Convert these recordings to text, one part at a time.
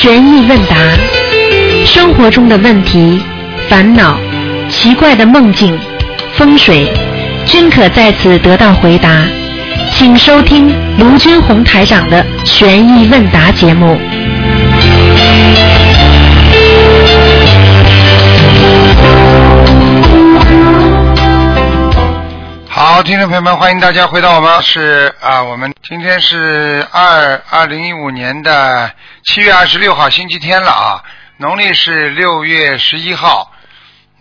悬疑问答，生活中的问题、烦恼、奇怪的梦境、风水，均可在此得到回答。请收听卢军红台长的悬疑问答节目。好，听众朋友们，欢迎大家回到我们是啊，我们今天是二二零一五年的七月二十六号星期天了啊，农历是六月十一号。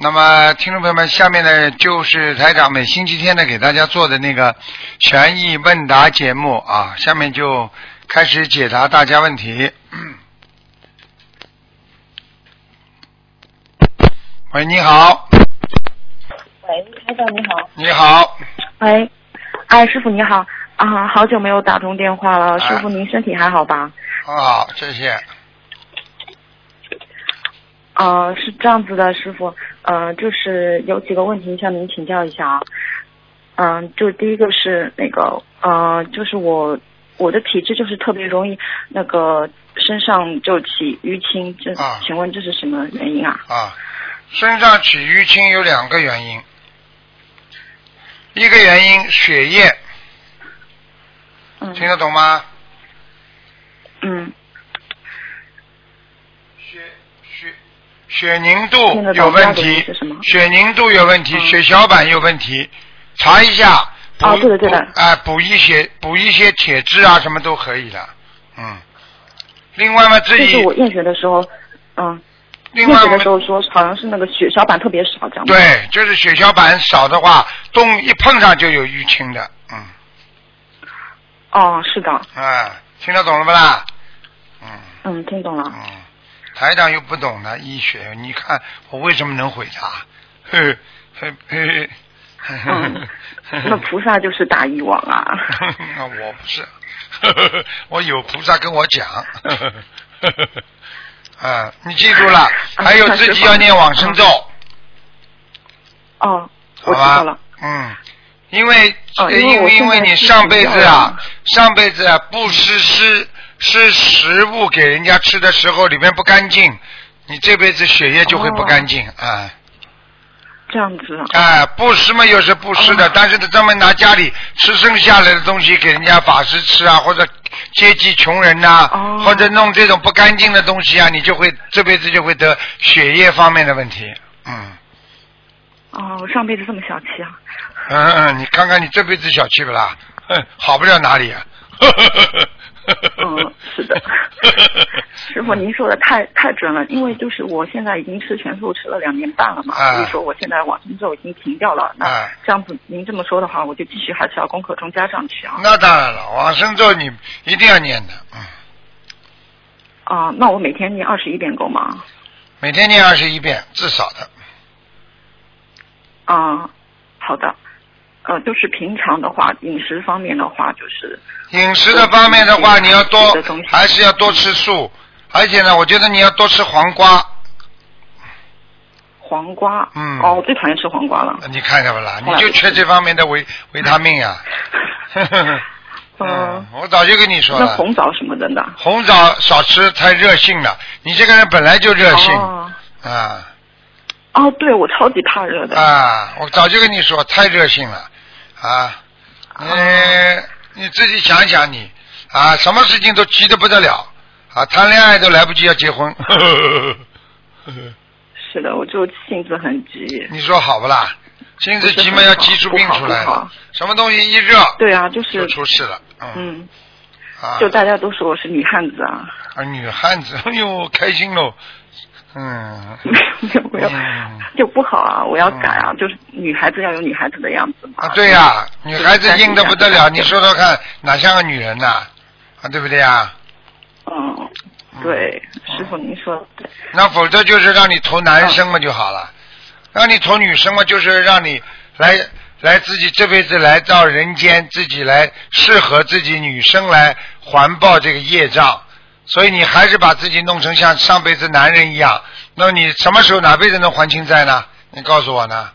那么，听众朋友们，下面呢就是台长每星期天呢给大家做的那个权益问答节目啊，下面就开始解答大家问题。喂，你好，喂，台长你好。你好，喂，哎，师傅你好啊，好久没有打通电话了，哎师傅您身体还好吧？好，谢谢。呃，是这样子的，师傅，呃，就是有几个问题向您请教一下啊。嗯、就第一个是那个呃，就是我我的体质就是特别容易那个身上就起淤青，这、啊请问这是什么原因啊？啊，身上起淤青有两个原因，一个原因血液，嗯听得懂吗？嗯，血血血凝度有问题血凝度有问题，嗯血小板有问题，查一下。啊哦对的对的补哎、补一些补一些铁质啊，什么都可以的。嗯。另外嘛，自己就是我验血的时候，嗯，另外的时候说好像是那个血小板特别少，这样。对，就是血小板少的话，动一碰上就有淤青的。嗯。哦，是的，啊，听得懂了不啦？嗯嗯，听懂了。嗯，台长又不懂的医学，你看我为什么能回答？呵呵呵。嗯，那菩萨就是大医王啊。那我不是，我有菩萨跟我讲。啊，你记住了，还有自己要念往生咒，哦，我知道了。？嗯，因为哦因为因为你上辈子啊，上辈子啊不施施施食物给人家吃的时候里面不干净，你这辈子血液就会不干净啊。这样子啊。哎，布施嘛又是布施的，哦但是他专门拿家里吃剩下来的东西给人家法师吃啊，或者接济穷人呐、哦或者弄这种不干净的东西啊，你就会这辈子就会得血液方面的问题。嗯哦，我上辈子这么小气啊。嗯嗯，你看看你这辈子小气不啦？哼，好不了哪里啊。嗯，是的。师傅，您说的太太准了，因为就是我现在已经吃全素吃了两年半了嘛，啊所以说我现在往生咒已经停掉了。那啊这样子，您这么说的话，我就继续还是要功课中加上去啊。那当然了，往生咒你一定要念的，嗯，啊，那我每天念二十一遍够吗？每天念二十一遍至少的。啊，好的。呃，就是平常的话，饮食方面的话，就是饮食的方面的话，你要多还是要多吃素，而且呢，我觉得你要多吃黄瓜。黄瓜。嗯哦，我最讨厌吃黄瓜了。你看见不啦？你就缺这方面的维 维他命呀 嗯，我早就跟你说了，那红枣什么的呢？红枣少吃，太热性了。你这个人本来就热性哦，啊哦，对，我超级怕热的。啊！我早就跟你说，太热性了啊！你哦你自己想想你啊，什么事情都急得不得了啊，谈恋爱都来不及要结婚。是的，我就性子很急。你说好不啦？性子急嘛要急出病出来什么东西一热对啊，就就是出事了。嗯嗯，啊，就大家都说我是女汉子啊。啊女汉子，哎呦开心喽。嗯，没有没有嗯，就不好啊！我要改啊！就是女孩子要有女孩子的样子嘛。啊，对呀、女孩子硬的不得了，你说说看，哪像个女人呐？啊，对不对呀？嗯，对，师傅您说的对。那否则就是让你投男生嘛就好了，让你投女生嘛，就是让你来来自己这辈子来到人间，自己来适合自己女生来环抱这个业障。所以你还是把自己弄成像上辈子男人一样，那你什么时候哪辈子能还清债呢？你告诉我呢？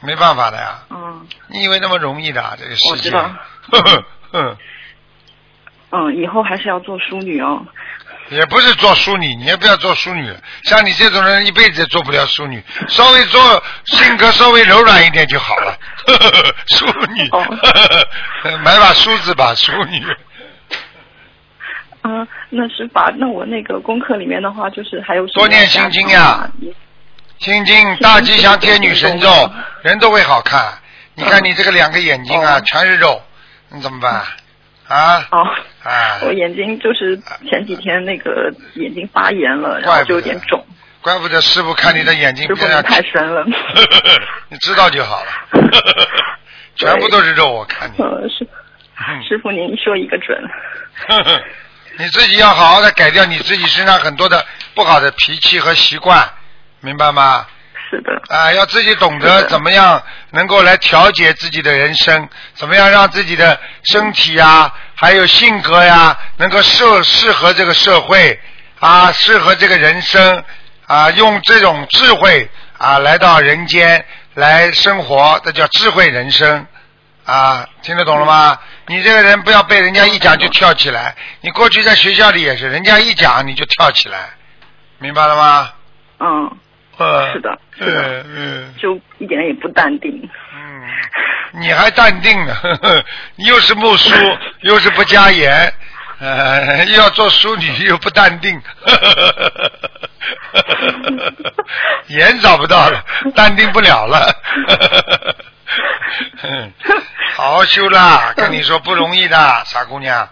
没办法的呀，嗯你以为那么容易的啊这个世界？我知道呵呵呵，嗯，以后还是要做淑女哦。也不是做淑女，你也不要做淑女。像你这种人，一辈子也做不了淑女，稍微做性格稍微柔软一点就好了。淑女，买把梳子吧，淑女。嗯，那是把那我那个功课里面的话，就是还有多念心经呀，心经大吉祥天女神咒，人都会好看。你看你这个两个眼睛啊，全是肉，你怎么办？啊？哦。啊。我眼睛就是前几天那个眼睛发炎了，然后就有点肿。怪不得师傅看你的眼睛变得太深了。你知道就好了。全部都是肉，我看你。师傅您说一个准。你自己要好好的改掉你自己身上很多的不好的脾气和习惯，明白吗？是的。啊，要自己懂得怎么样能够来调节自己的人生，怎么样让自己的身体啊，还有性格呀，能够适适合这个社会啊，适合这个人生啊，用这种智慧啊来到人间来生活，这叫智慧人生啊，听得懂了吗？你这个人不要被人家一讲就跳起来。你过去在学校里也是，人家一讲你就跳起来，明白了吗？嗯，是的，是的，嗯，就一点也不淡定。嗯，你还淡定呢？你又是木梳，又是不加盐，呃，又要做淑女，又不淡定。盐找不到了，淡定不了了。好好修啦，跟你说不容易的，傻姑娘。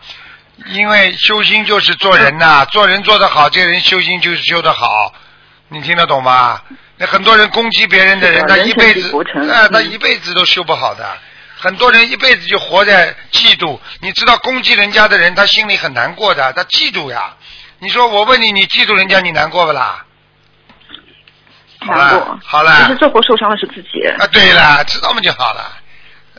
因为修心就是做人呐，做人做得好，这人修心就是修得好。你听得懂吗？那很多人攻击别人的人，他一辈子，哎，他一辈子都修不好的。很多人一辈子就活在嫉妒。你知道攻击人家的人，他心里很难过的，他嫉妒呀。你说我问你，你嫉妒人家，你难过不啦？难过。好了。其实这活受伤的是自己。啊，对了，知道嘛就好了，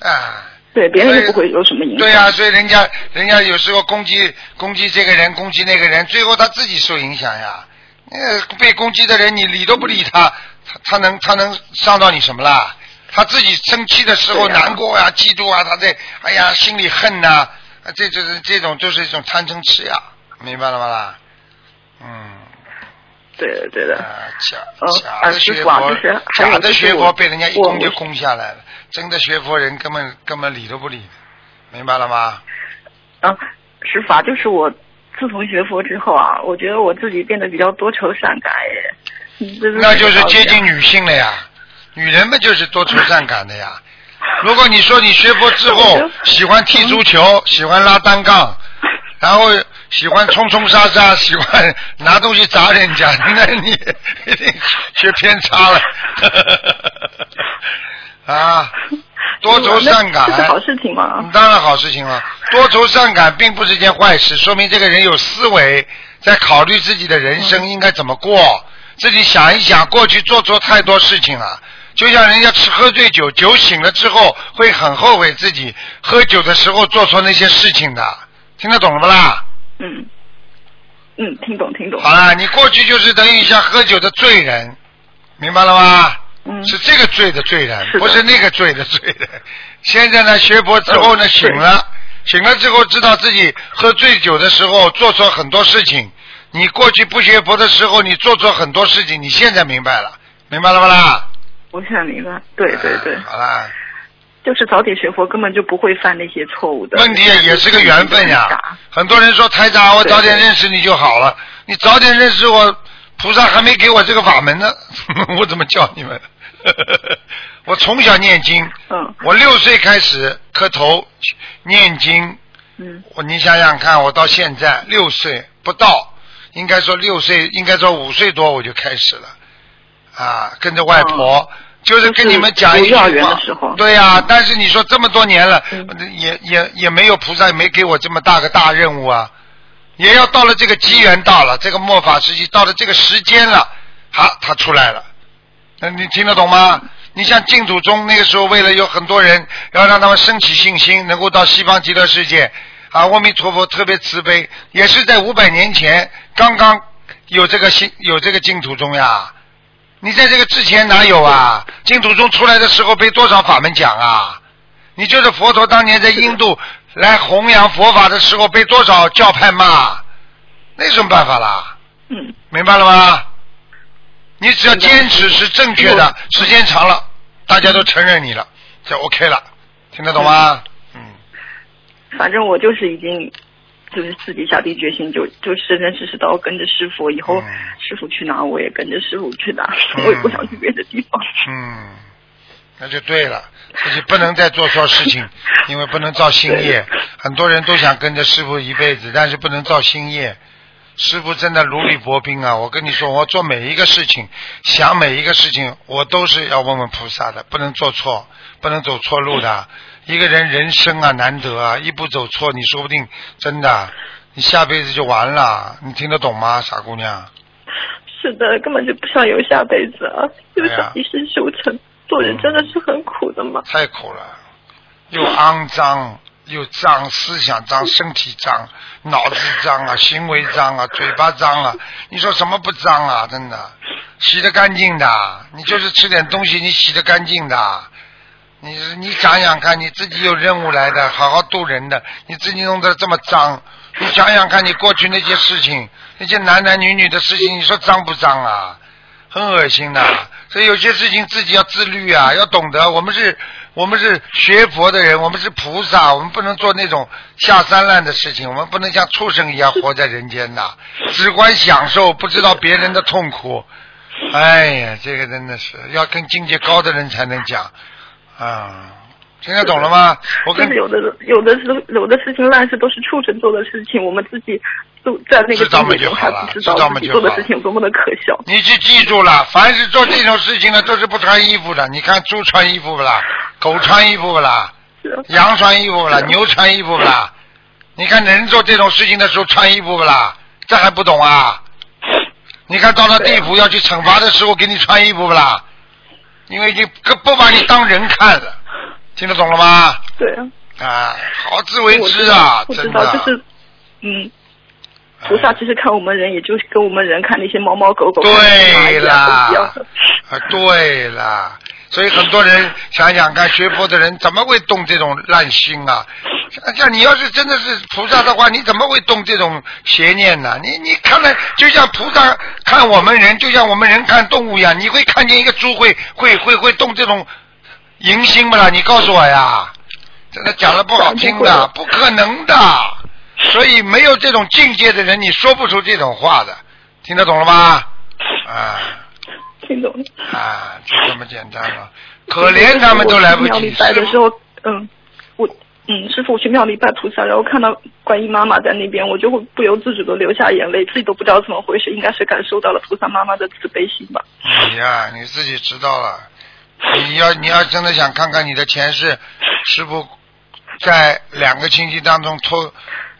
啊。对，别人就不会有什么影响。对呀，所以人家，人家有时候攻击攻击这个人，攻击那个人，最后他自己受影响呀。呃，被攻击的人，你理都不理他，他他能他能伤到你什么啦？他自己生气的时候难过呀、嫉妒啊，他在哎呀心里恨呐，这就是这种就是一种贪嗔痴呀，明白了吗啦？嗯。对的，对的。假假的学佛，假的学佛被人家一攻就攻下来了。真的学佛人根本根本理都不理，明白了吗？啊，是法，就是我自从学佛之后啊，我觉得我自己变得比较多愁善感耶。那就是接近女性了呀，女人们就是多愁善感的呀。如果你说你学佛之后 喜欢踢足球，喜欢拉单杠，然后喜欢冲冲杀杀，喜欢拿东西砸人家，那你一定学偏差了。啊，多愁善感，是好事情吗？当然好事情了。多愁善感并不是件坏事，说明这个人有思维，在考虑自己的人生应该怎么过，自己想一想，过去做错太多事情了。就像人家吃喝醉酒，酒醒了之后会很后悔自己喝酒的时候做错那些事情的，听得懂了不啦？嗯，嗯，听懂听懂。好了，你过去就是等于像喝酒的罪人，明白了吗？是这个罪的罪人，不是那个罪的罪人。现在呢，学佛之后呢，醒了，醒了之后知道自己喝醉酒的时候做错很多事情。你过去不学佛的时候，你做错很多事情，你现在明白了，明白了不啦？我现在明白，对对对。好啦。就是早点学佛，根本就不会犯那些错误的。问题也是个缘分呀。很多人说台长，我早点认识你就好了。你早点认识我。菩萨还没给我这个法门呢，我怎么教你们？我从小念经，嗯我六岁开始磕头念经，嗯我你想想看，我到现在六岁不到，应该说六岁，应该说五岁多我就开始了，啊，跟着外婆，就是跟你们讲一句话，对呀，但是你说这么多年了，也也也没有菩萨没给我这么大个大任务啊。也要到了这个机缘到了，这个末法时期到了这个时间了，好，他出来了。那你听得懂吗？你像净土宗那个时候，为了有很多人，要让他们升起信心，能够到西方极乐世界，啊，阿弥陀佛特别慈悲，也是在五百年前刚刚有这个信有这个净土宗呀。你在这个之前哪有啊？净土宗出来的时候被多少法门讲啊？你就是佛陀当年在印度。来弘扬佛法的时候被多少教派骂？那有什么办法啦？嗯，明白了吗？你只要坚持是正确的，时间长了，大家都承认你了，就 OK 了，听得懂吗？嗯，反正我就是已经。就是自己下定决心，就就生生世世都要跟着师傅，以后嗯师傅去哪，我也跟着师傅去哪，我也不想去别的地方。嗯，那就对了，自己不能再做错事情，因为不能造新业。很多人都想跟着师傅一辈子，但是不能造新业。师傅真的如履薄冰啊！我跟你说，我做每一个事情，想每一个事情，我都是要问问菩萨的，不能做错，不能走错路的。一个人人生啊难得啊，一步走错，你说不定真的，你下辈子就完了。你听得懂吗，傻姑娘？是的，根本就不想有下辈子啊！就想一生修成，做人真的是很苦的嘛。太苦了，又肮脏又脏，思想脏，身体脏，脑子脏啊，行为脏啊，嘴巴脏啊，你说什么不脏啊？真的，洗得干净的，你就是吃点东西，你洗得干净的。你你想想看，你自己有任务来的，好好度人的，你自己弄得这么脏，你想想看你过去那些事情，那些男男女女的事情，你说脏不脏啊？很恶心的。所以有些事情自己要自律啊，要懂得。我们是，我们是学佛的人，我们是菩萨，我们不能做那种下三滥的事情，我们不能像畜生一样活在人间呐，只管享受，不知道别人的痛苦。哎呀，这个真的是要跟境界高的人才能讲啊。听得懂了吗？我跟就是有的有的事有的事情烂事都是畜生做的事情，我们自己都在那个知道嘛境界中还就好了不知知道嘛道自己做的事情有多么的可笑。你去记住了，凡是做这种事情的都是不穿衣服的。你看猪穿衣服不啦？狗穿衣服不啦？羊穿衣服不啦？牛穿衣服不啦？你看人做这种事情的时候穿衣服不啦？这还不懂啊？你看到了地府要去惩罚的时候给你穿衣服不啦？因为已经不不把你当人看了，听得懂了吗？对啊，啊，好自为之啊，我知真的。道就是嗯。菩萨其实看我们人，也就是跟我们人看那些猫猫狗狗、对啦。啊，对了，所以很多人想想看，学佛的人怎么会动这种烂心啊？像像你要是真的是菩萨的话，你怎么会动这种邪念呢？你你看了，就像菩萨看我们人，就像我们人看动物一样，你会看见一个猪会会会会动这种淫心不啦？你告诉我呀！真的讲的不好听的，不可能的。所以没有这种境界的人，你说不出这种话的，听得懂了吗？啊。听懂了。啊，就这么简单了。可怜他们都来不及我庙里。拜的时候，嗯，我嗯，师傅我去庙里拜菩萨，然后看到观音妈妈在那边，我就会不由自主的流下眼泪，自己都不知道怎么回事，应该是感受到了菩萨妈妈的慈悲心吧。你呀、你自己知道了。你要你要真的想看看你的前世，师傅在两个星期当中托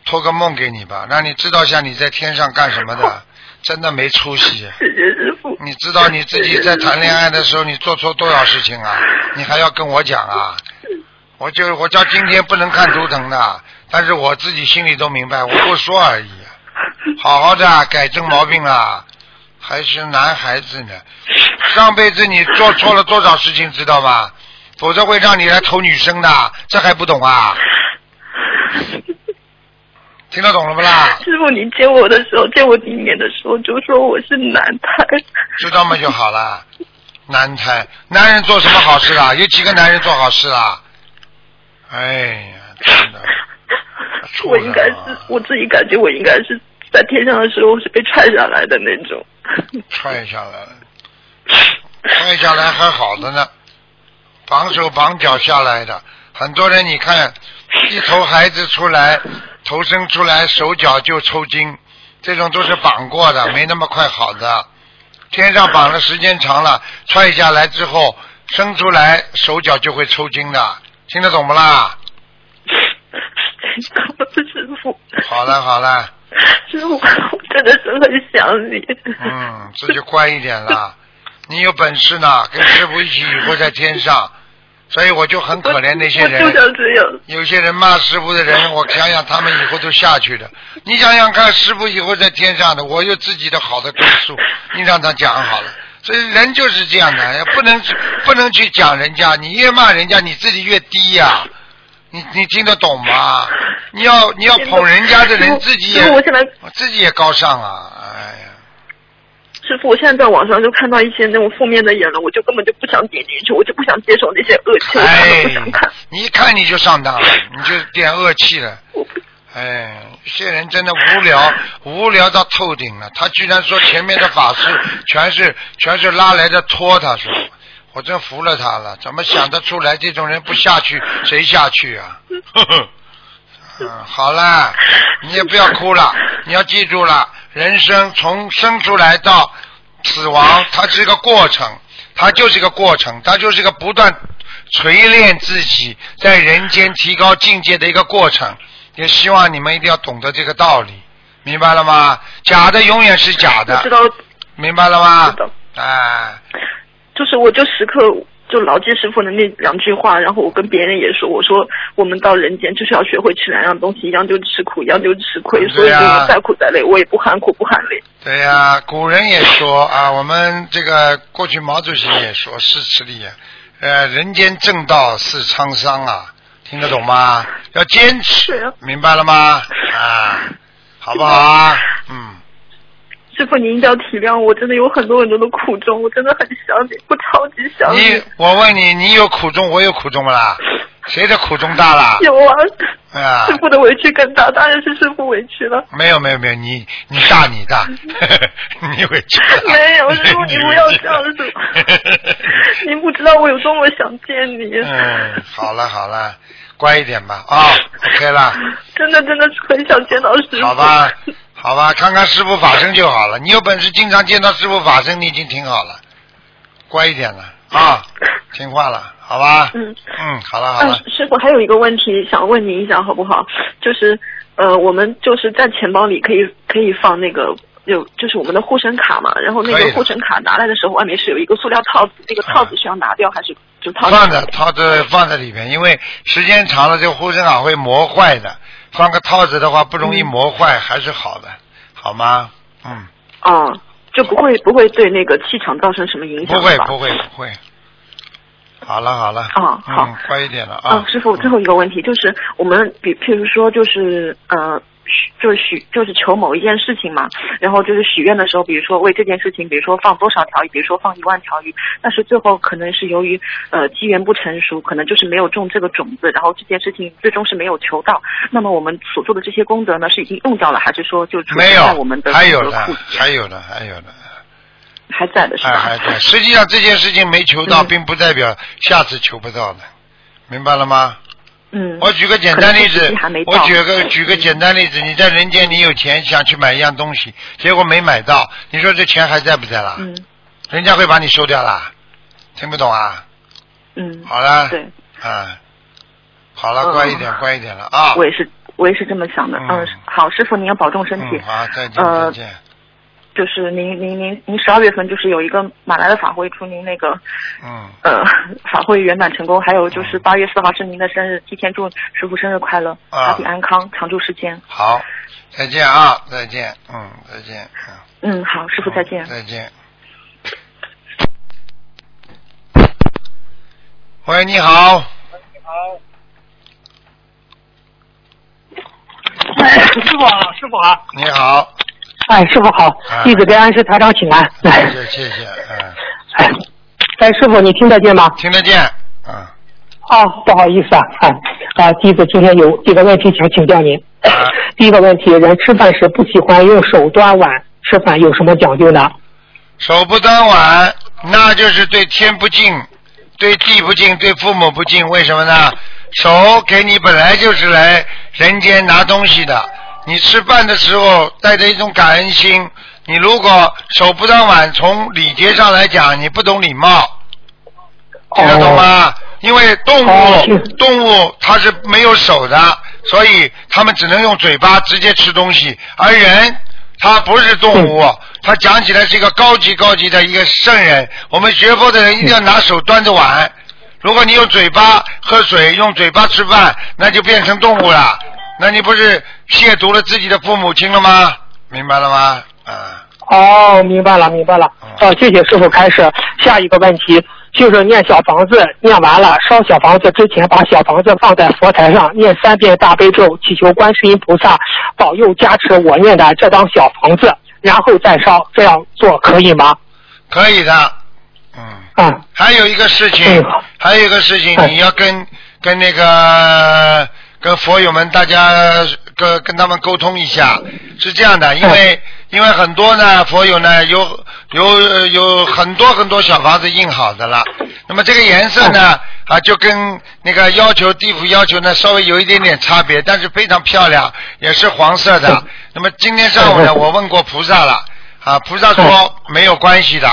托个梦给你吧，让你知道一下你在天上干什么的，真的没出息。谢谢师傅。你知道你自己在谈恋爱的时候，你做错多少事情啊？你还要跟我讲啊？我就我叫今天不能看图腾的，但是我自己心里都明白，我不说而已。好好的改正毛病啦，还是男孩子呢。上辈子你做错了多少事情，知道吗？否则会让你来投女生的，这还不懂啊？听得懂了不啦？师傅，你见我的时候，见我第一面的时候就说我是男胎，知道吗就好了。男胎，男人做什么好事啊？有几个男人做好事啊？哎呀，真的，我应该是我自己感觉我应该是在天上的时候是被踹下来的那种。踹下来了，踹下来还好的呢，绑手绑脚下来的。很多人你看，一头孩子出来，头伸出来手脚就抽筋，这种都是绑过的，没那么快好的。天上绑的时间长了，踹下来之后伸出来手脚就会抽筋的，听得懂不啦？师傅，好了好了，师傅，我真的是很想你。嗯，这就乖一点了。你有本事呢，跟师傅一起以后在天上，所以我就很可怜那些我就人。想这样。有些人骂师傅的人，我想想他们以后都下去了。你想想看，师傅以后在天上的，我有自己的好的归宿，你让他讲好了。所以人就是这样的，不能不能去讲人家，你越骂人家，你自己越低呀、你你听得懂吗？你要你要捧人家的人，自己也我自己也高尚啊！哎呀，师傅，我现在在网上就看到一些那种负面的言论，我就根本就不想点进去，我就不想接受那些恶气，我看都不想看。你一看你就上当了，你就点恶气了。哎，这些人真的无聊，无聊到透顶了。他居然说前面的法师全是全是拉来的托他说，我真服了他了。怎么想得出来？这种人不下去，谁下去啊？呵呵。嗯，好了，你也不要哭了，你要记住了，人生从生出来到死亡，它是一个过程，它就是一个过程，它就是一个不断锤炼自己在人间提高境界的一个过程。也希望你们一定要懂得这个道理，明白了吗？假的永远是假的知，道，明白了吗知道？哎，就是我就时刻就牢记师傅的那两句话，然后我跟别人也说，我说我们到人间就是要学会吃两样东西，一样就吃苦，一样就吃亏，所以再苦再累，我也不喊苦不喊累。对呀、古人也说啊，我们这个过去毛主席也说是吃力啊，呃，人间正道是沧桑啊，听得懂吗？要坚持，啊明白了吗？啊，好不好啊？嗯，师傅，您一定要体谅我，真的有很多很多的苦衷，我真的很想你，我超级想你我问你，你有苦衷，我有苦衷不啦？谁的苦衷大了？有啊，啊师，傅的委屈更大，当然是师傅委屈了。没有没有没有，你你大你大，你 委屈。没有 师傅你不要这样子您不知道我有多么想见你。嗯，好了好了，乖一点吧啊、OK 了，真的真的是很想见到师傅。好吧好吧，看看师傅法身就好了。你有本事经常见到师傅法身，你已经挺好了，乖一点了啊，听话了，好吧？嗯嗯，好了好嗯了，，师傅还有一个问题想问您一下，好不好？就是呃，我们就是在钱包里可以可以放那个。有就是我们的护身卡嘛，然后那个护身卡拿来的时候，外面是有一个塑料套子，那个套子是要拿掉还是就套放着套子放在里面，因为时间长了，这个护身卡会磨坏的。放个套子的话，不容易磨坏，还是好的，好吗？嗯，哦，就不会不会对那个气场造成什么影响吧不会不会不会。好了好了，哦好嗯，乖一点了啊啊。，师傅，最后一个问题就是，我们比譬如说就是呃。许就是许就是求某一件事情嘛，然后就是许愿的时候，比如说为这件事情，比如说放多少条鱼，比如说放一万条鱼，但是最后可能是由于呃机缘不成熟，可能就是没有种这个种子，然后这件事情最终是没有求到。那么我们所做的这些功德呢，是已经用掉了，还是说就储没有在我们有，的还有的这个库，还有的，还有的，还在的是吧？哎还在。实际上这件事情没求到，嗯并不代表下次求不到的，明白了吗？嗯，我举个简单例子我举个举个简单例子，你在人间你有钱想去买一样东西，结果没买到，你说这钱还在不在啦？嗯人家会把你收掉啦？听不懂啊？嗯，好了，对，啊，好了，嗯乖一点，乖一点了啊。我也是我也是这么想的。嗯嗯，好，师傅您要保重身体。嗯，好，再见，呃再见。就是您您您您十二月份就是有一个马来的法会，祝您那个嗯，呃法会圆满成功。还有就是八月四号是您的生日，提前祝师傅生日快乐，啊法体安康，长驻世间。好，再见啊，再见，嗯，再见，嗯。嗯，好，师傅再见。再见。喂，你好。你好，师傅好，师傅好。你好，哎，师傅好啊，弟子给安师台长请安。谢哎，谢谢谢，嗯，哎，哎，师傅你听得见吗？听得见，啊，哦，不好意思啊，哎，啊，弟子今天有几个问题想请教您。啊 第一个问题，人吃饭时不喜欢用手端碗吃饭，有什么讲究呢？手不端碗，那就是对天不敬，对地不敬，对父母不敬。为什么呢？手给你本来就是来人间拿东西的，你吃饭的时候带着一种感恩心。你如果手不端碗，从礼节上来讲，你不懂礼貌。听得懂吗？因为动物哦动物它是没有手的，所以它们只能用嘴巴直接吃东西，而人他不是动物，他讲起来是一个高级高级的一个圣人。我们学佛的人一定要拿手端着碗，如果你用嘴巴喝水，用嘴巴吃饭，那就变成动物了，那你不是亵渎了自己的父母亲了吗？明白了吗？啊，哦，明白了，明白了。嗯哦，谢谢师傅开始。下一个问题，就是念小房子，念完了烧小房子之前，把小房子放在佛台上，念三遍大悲咒，祈求观世音菩萨保佑加持我念的这张小房子，然后再烧，这样做可以吗？可以的，嗯。啊，还有一个事情嗯，还有一个事情，哎你要跟跟那个跟佛友们大家跟跟他们沟通一下，是这样的，因为因为很多呢佛友呢有有有很多很多小房子印好的了，那么这个颜色呢啊就跟那个要求地府要求呢稍微有一点点差别，但是非常漂亮，也是黄色的。那么今天上午呢，我问过菩萨了。啊，菩萨说没有关系的，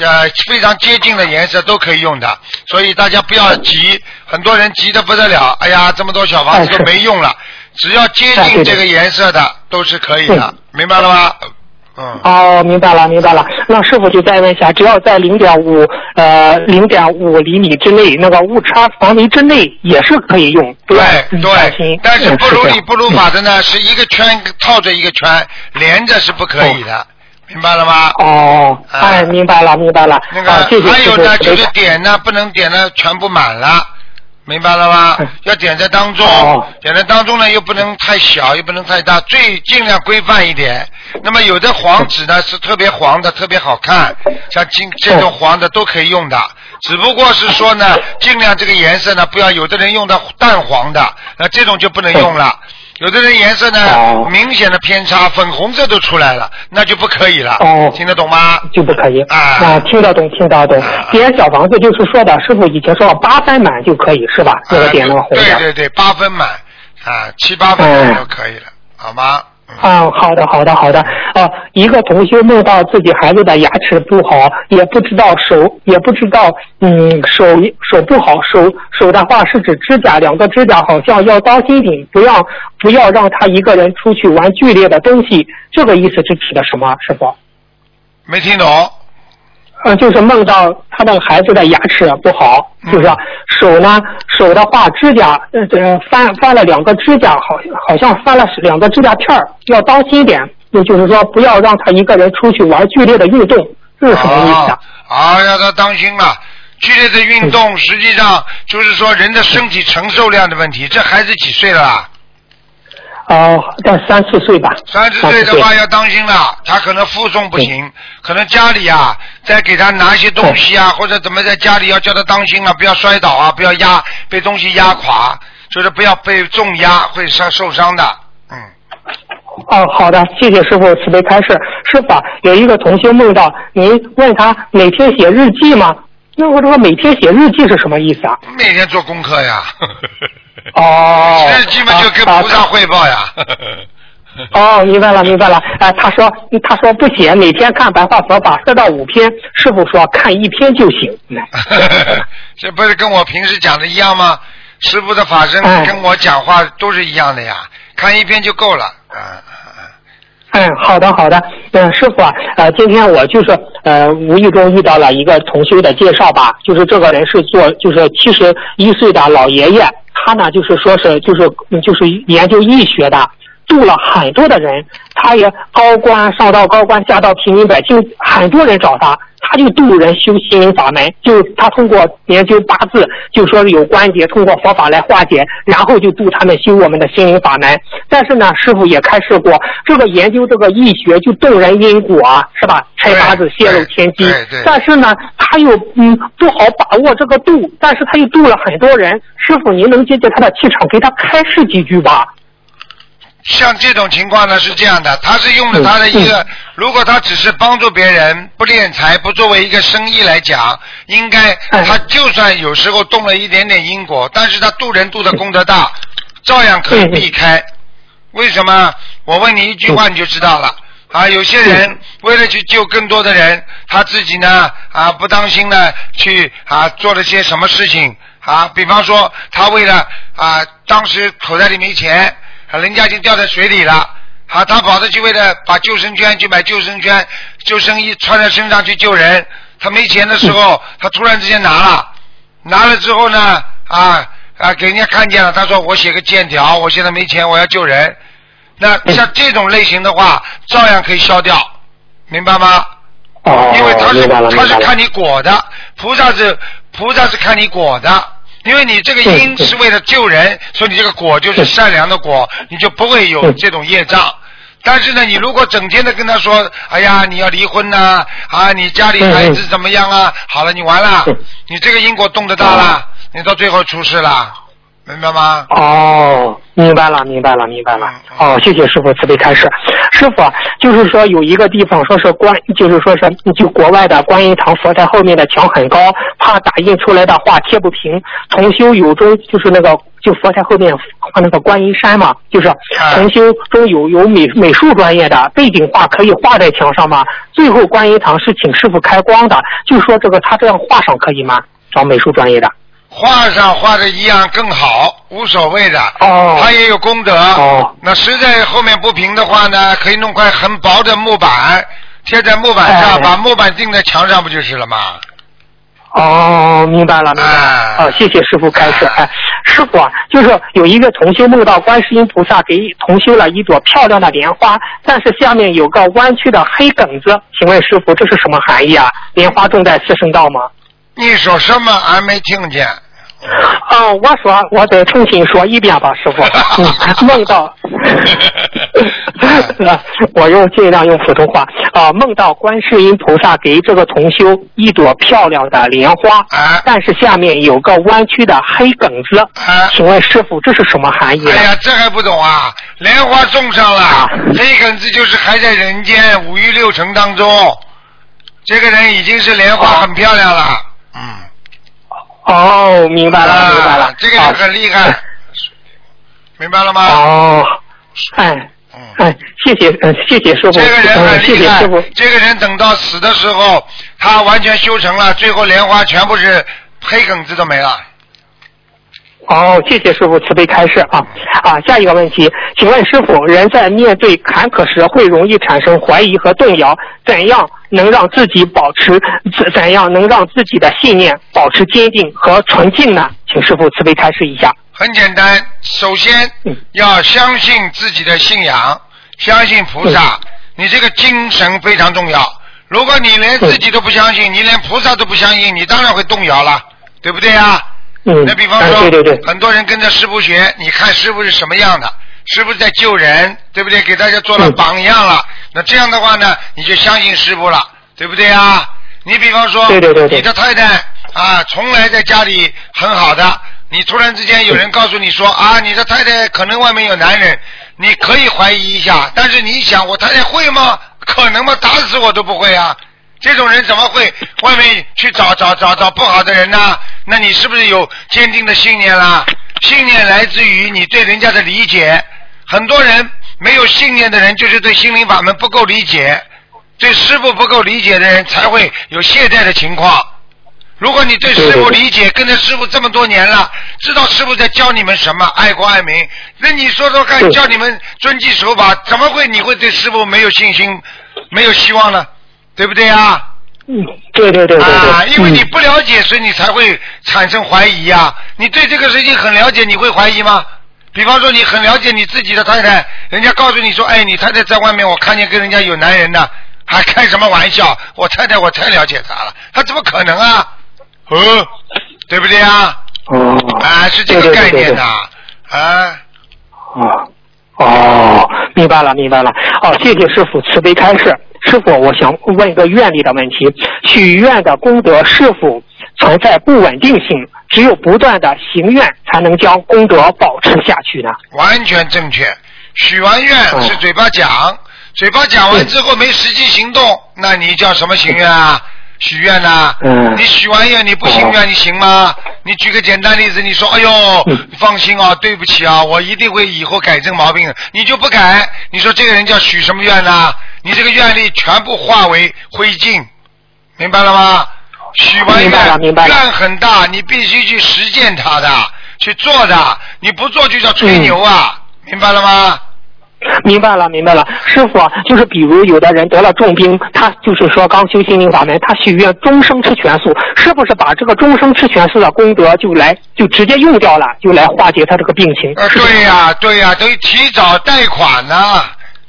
呃，非常接近的颜色都可以用的，所以大家不要急，很多人急得不得了，哎呀，这么多小房子都没用了，只要接近这个颜色的都是可以的，明白了吗？嗯，哦，明白了，明白了。那师傅就再问一下，只要在零点五呃零点五厘米之内，那个误差范围之内也是可以用，对对，。但是不如理不如法的呢，是一个圈套着一个圈，连着是不可以的，明白了吗？哦，啊哎，明白了，明白了。那个还有呢，就是点呢，不能点的全部满了，明白了吗嗯？要点在当中哦，点在当中呢，又不能太小，又不能太大，最尽量规范一点。那么有的黄纸呢是特别黄的，特别好看，像金这种黄的都可以用的，只不过是说呢，尽量这个颜色呢，不要有的人用的淡黄的，那这种就不能用了。有的人颜色呢哦明显的偏差，粉红色都出来了，那就不可以了。哦听得懂吗？就不可以啊啊，听得懂，听得懂啊。点小房子就是说的，师傅以前说八分满就可以是吧？这个点那个红的。对对对，八分满啊，七八分满就可以了，好吗？啊，好的，好的，好的。啊，一个同学梦到自己孩子的牙齿不好，也不知道手，也不知道，嗯，手手不好，手手的话是指指甲，两个指甲好像要当心点，不要不要让他一个人出去玩剧烈的东西。这个意思是指的什么，师傅？没听懂？呃，就是梦到他的孩子的牙齿不好，嗯就是手呢，手的话指甲呃呃翻翻了两个指甲，好好像翻了两个指甲片儿，要当心点。也就是说，不要让他一个人出去玩剧烈的运动，这是什么意思啊？啊，要他当心了。剧烈的运嗯动实际上就是说人的身体承受量的问题。这孩子几岁了啦？哦、到三四岁吧。三十岁的话要当心了，他可能负重不行，可能家里啊再给他拿一些东西啊，或者怎么在家里要叫他当心啊，不要摔倒啊，不要压被东西压垮，就是不要被重压会伤受伤的。嗯，哦，好的，谢谢师傅慈悲开示。师傅啊，有一个同学梦到您问他每天写日记吗？那我这个每天写日记是什么意思啊？每天做功课呀。哦，这基本就跟啊菩萨汇报呀。哦，明白了，明白了。哎、他说，他说不写，每天看白话佛法四到五篇。师傅说看一篇就行。这不是跟我平时讲的一样吗？师傅的法身哎跟我讲话都是一样的呀，看一篇就够了。啊啊啊！嗯，好的，好的。嗯，师傅啊，呃，今天我就是呃无意中遇到了一个同修的介绍吧，就是这个人是做就是七十一岁的老爷爷，他呢就是说是就是就是研究易学的。度了很多的人，他也高官上到高官，下到平民百姓，很多人找他，他就渡人修心灵法门，就他通过研究八字，就说是有关节，通过佛法来化解，然后就渡他们修我们的心灵法门。但是呢，师傅也开示过，这个研究这个易学就动人因果啊，是吧？拆八字泄露天机但是呢，他又嗯不好把握这个度，但是他又渡了很多人。师傅，您能借借他的气场，给他开示几句吧？像这种情况呢是这样的，他是用了他的一个，如果他只是帮助别人，不敛财，不作为一个生意来讲，应该哎他就算有时候动了一点点因果，但是他渡人渡的功德大，照样可以避开。为什么？我问你一句话你就知道了。啊，有些人为了去救更多的人，他自己呢啊不当心呢去啊做了些什么事情啊？比方说他为了啊当时口袋里没钱，啊人家已经掉在水里了，啊他跑着去为了把救生圈去买救生圈、救生衣穿在身上去救人，他没钱的时候，他突然之间拿了，拿了之后呢啊啊给人家看见了，他说我写个借条，我现在没钱，我要救人。那像这种类型的话，照样可以消掉，明白吗？哦，因为他是他。是看你果的，菩萨是菩萨是看你果的，因为你这个因是为了救人，所以你这个果就是善良的果，你就不会有嗯这种业障。但是呢，你如果整天的跟他说，哎呀，你要离婚呐、啊，你家里孩子怎么样啊？好了，你完了嗯，你这个因果动得大了，你到最后出事了，明白吗？哦，明白了，明白了，明白了。哦，谢谢师傅慈悲开示。师傅，就是说有一个地方说是观，就是说是就国外的观音堂佛台后面的墙很高，怕打印出来的画贴不平。重修有中就是那个就佛台后面画那个观音山嘛，就是重修中有有美美术专业的背景画可以画在墙上吗？最后观音堂是请师傅开光的，就说这个他这样画上可以吗？找美术专业的。画上画的一样更好，无所谓的。哦他也有功德。哦那实在后面不平的话呢，可以弄块很薄的木板贴在木板上，哎把木板钉在墙上，不就是了吗？哦，明白了，明白了。啊哦，谢谢师傅开示。哎，师傅啊，就是有一个同修梦到观世音菩萨给同修了一朵漂亮的莲花，但是下面有个弯曲的黑梗子，请问师傅这是什么含义啊？莲花种在四圣道吗？你说什么？俺没听见。哦，我说，我再重新说一遍吧，师傅。嗯，梦到，我用尽量用普通话啊、梦到观世音菩萨给这个同修一朵漂亮的莲花，啊但是下面有个弯曲的黑梗子。啊！请问师傅，这是什么含义？哎呀，这还不懂啊！莲花种上了啊，黑梗子就是还在人间五欲六尘当中，这个人已经是莲花啊很漂亮了。嗯。哦，明白了，明白了。啊这个人很厉害，明白了吗？哦，哎嗯。哎，谢谢，嗯，谢谢师傅，这个人嗯，很厉害谢谢师傅。，这个人等到死的时候，他完全修成了，最后莲花全部是黑梗子都没了。哦，谢谢师傅慈悲开示啊啊！下一个问题，请问师傅，人在面对坎坷时会容易产生怀疑和动摇，怎样能让自己保持怎怎样能让自己的信念保持坚定和纯净呢？请师傅慈悲开示一下。很简单，首先嗯要相信自己的信仰，相信菩萨，嗯你这个精神非常重要。如果你连自己都不相信，你连菩萨都不相信，你当然会动摇了，对不对啊？嗯，那比方哎说，对对对，很多人跟着师傅学，你看师傅是什么样的，师傅在救人，对不对？给大家做了嗯榜样了。那这样的话呢，你就相信师傅了，对不对啊？你比方说，对对对对你的太太啊，从来在家里很好的，你突然之间有人告诉你说啊，你的太太可能外面有男人，你可以怀疑一下，但是你想，我太太会吗？可能吗？打死我都不会啊！这种人怎么会外面去找找找找不好的人呢？那你是不是有坚定的信念啦？信念来自于你对人家的理解。很多人没有信念的人，就是对心灵法门不够理解，对师傅不够理解的人才会有懈怠的情况。如果你对师傅理解，跟着师傅这么多年了，知道师傅在教你们什么，爱国爱民，那你说说看，教你们遵纪守法，怎么会你会对师傅没有信心、没有希望呢？对不对啊？嗯，对对对对对，啊，因为你嗯不了解，所以你才会产生怀疑呀、你对这个事情很了解，你会怀疑吗？比方说，你很了解你自己的太太，人家告诉你说，哎，你太太在外面，我看见跟人家有男人呢，还开什么玩笑？我太太我太了解她了，她怎么可能啊？哦，对不对啊？哦，啊，是这个概念呐，啊，哦哦，明白了明白了。哦，谢谢师傅慈悲开示。师傅，我想问一个愿力的问题：许愿的功德是否存在不稳定性？只有不断的行愿，才能将功德保持下去呢？完全正确。许完愿哦是嘴巴讲，嘴巴讲完之后没实际行动，那你叫什么行愿啊？许愿呐、嗯你许完愿你不行愿，你行吗？你举个简单例子，你说，哎呦，嗯你放心啊，对不起啊，我一定会以后改正毛病的。你就不改，你说这个人叫许什么愿呐、你这个愿力全部化为灰烬，明白了吗？许完明白了愿，明白很大，你必须去实践它的，去做的，你不做就叫吹牛啊，明白了吗？明白了，明白了，师傅啊，就是比如有的人得了重病，他就是说刚修心灵法门，他许愿终生吃全素，是不是把这个终生吃全素的功德就来就直接用掉了，就来化解他这个病情？对呀、对呀、等于提早贷款呢、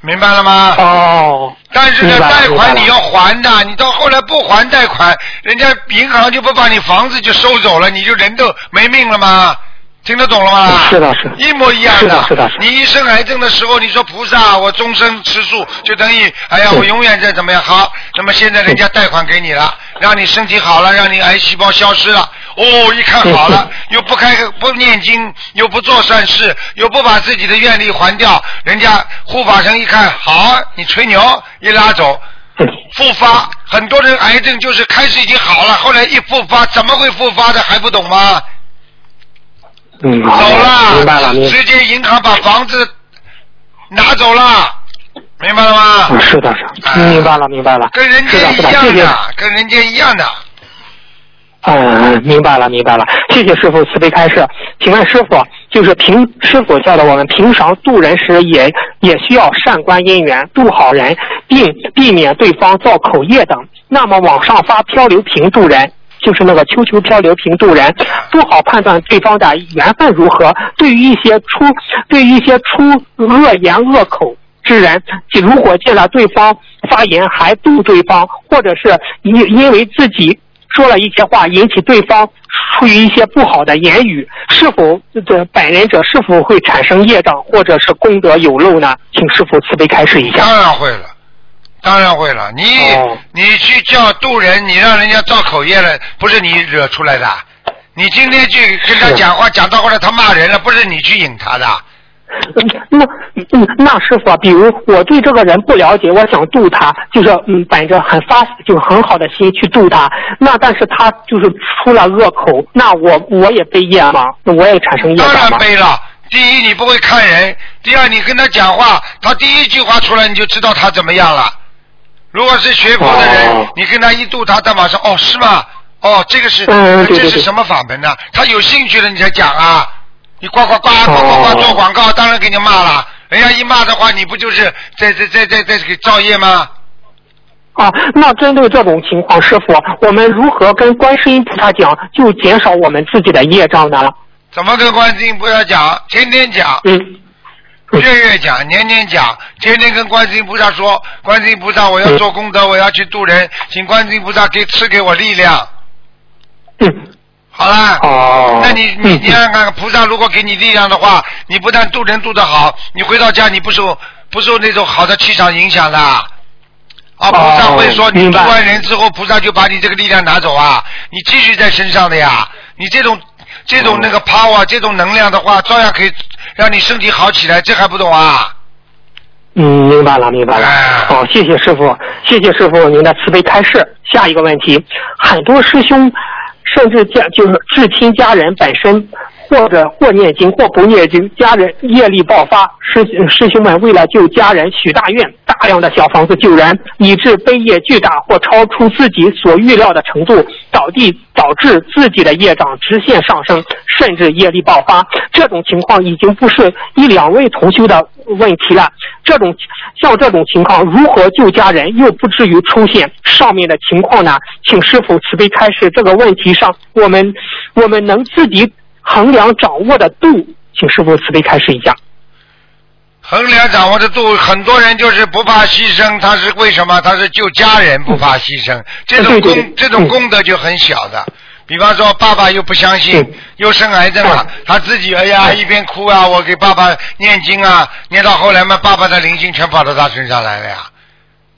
明白了吗？哦，但是呢，贷款你要还的，你到后来不还贷款，人家银行就不把你房子就收走了，你就人都没命了吗？听得懂了吗？是的是一模一样是的是的是的你一生癌症的时候，你说菩萨，我终身吃素，就等于哎呀，我永远在怎么样好？那么现在人家贷款给你了，让你身体好了，让你癌细胞消失了。哦，一看好了，又不开不念经，又不做善事，又不把自己的愿力还掉，人家护法神一看好，你吹牛一拉走，嗯 复发。很多人癌症就是开始已经好了，后来一复发，怎么会复发的还不懂吗？嗯，走了，明白了，直接银行把房子拿走了，明白了吗？嗯是的是的，哎明白了明白了，跟人是的是的，间一样。的，跟人间一样的。嗯，明白了，明白了，谢谢师傅慈悲开示。请问师傅，就是平师傅教的我们平常度人时也也需要善观因缘，度好人，并避免对方造口业等。那么网上发漂流瓶度人，就是那个秋秋漂流瓶度人，不好判断对方的缘分如何。对于一些出对于一些出恶言恶口之人，如果见了对方发言还度对方，或者是因因为自己说了一些话，引起对方出于一些不好的言语，是否这本人者是否会产生业障，或者是功德有漏呢？请师傅慈悲开示一下。当然会了，当然会了。你、哦你去叫渡人，你让人家造口业了，不是你惹出来的。你今天去跟他讲话，讲到后来他骂人了，不是你去引他的。嗯 那嗯，那师傅啊，比如我对这个人不了解，我想度他，就是嗯，本着很发就很好的心去度他。那但是他就是出了恶口，那我我也背业吗？那我也产生业当然？背了。第一，你不会看人；第二，你跟他讲话，他第一句话出来，你就知道他怎么样了。如果是学佛的人，哦你跟他一度，他他马上哦是吗？哦，这个是，这是什么法门呢？他有兴趣了你才讲啊。你呱呱呱呱呱呱哦做广告，当然给你骂了。人家一骂的话，你不就是在在在在在给造业吗？啊，那针对这种情况，师傅，我们如何跟观世音菩萨讲，就减少我们自己的业障呢？怎么跟观世音菩萨讲？天天讲，嗯，嗯月月讲，年年讲，天天跟观世音菩萨说，观世音菩萨，我要做功德，我要去度人，请观世音菩萨给赐给我力量。嗯，好啦，哦，那你你嗯你看看，菩萨如果给你力量的话，你不但渡人渡得好，你回到家你不受不受那种好的气场影响的。啊，菩萨会说你度哦明白完人之后，菩萨就把你这个力量拿走啊，你继续在身上的呀。你这种这种那个 power 这种能量的话，照样可以让你身体好起来，这还不懂啊？嗯，明白了，明白了。哎好，谢谢师傅，谢谢师傅您的慈悲开示。下一个问题，很多师兄甚至家就是至亲家人本身，或者或念经或不念经，家人业力爆发，师师兄们为了救家人许大愿，大量的小房子救人，以致悲业巨大或超出自己所预料的程度，导地导致自己的业障直线上升，甚至业力爆发。这种情况已经不是一两位同修的问题了。这种像这种情况，如何救家人又不至于出现上面的情况呢？请师傅慈悲开示。这个问题上，我们我们能自己衡量掌握的度，请师傅慈悲开示一下。衡量掌握的度，很多人就是不怕牺牲，他是为什么？他是救家人，不怕牺牲，这种功这种嗯功德就很小的。比方说，爸爸又不相信嗯，又生癌症了，他自己哎呀一边哭啊，我给爸爸念经啊，念到后来嘛，爸爸的灵性全跑到他身上来了呀。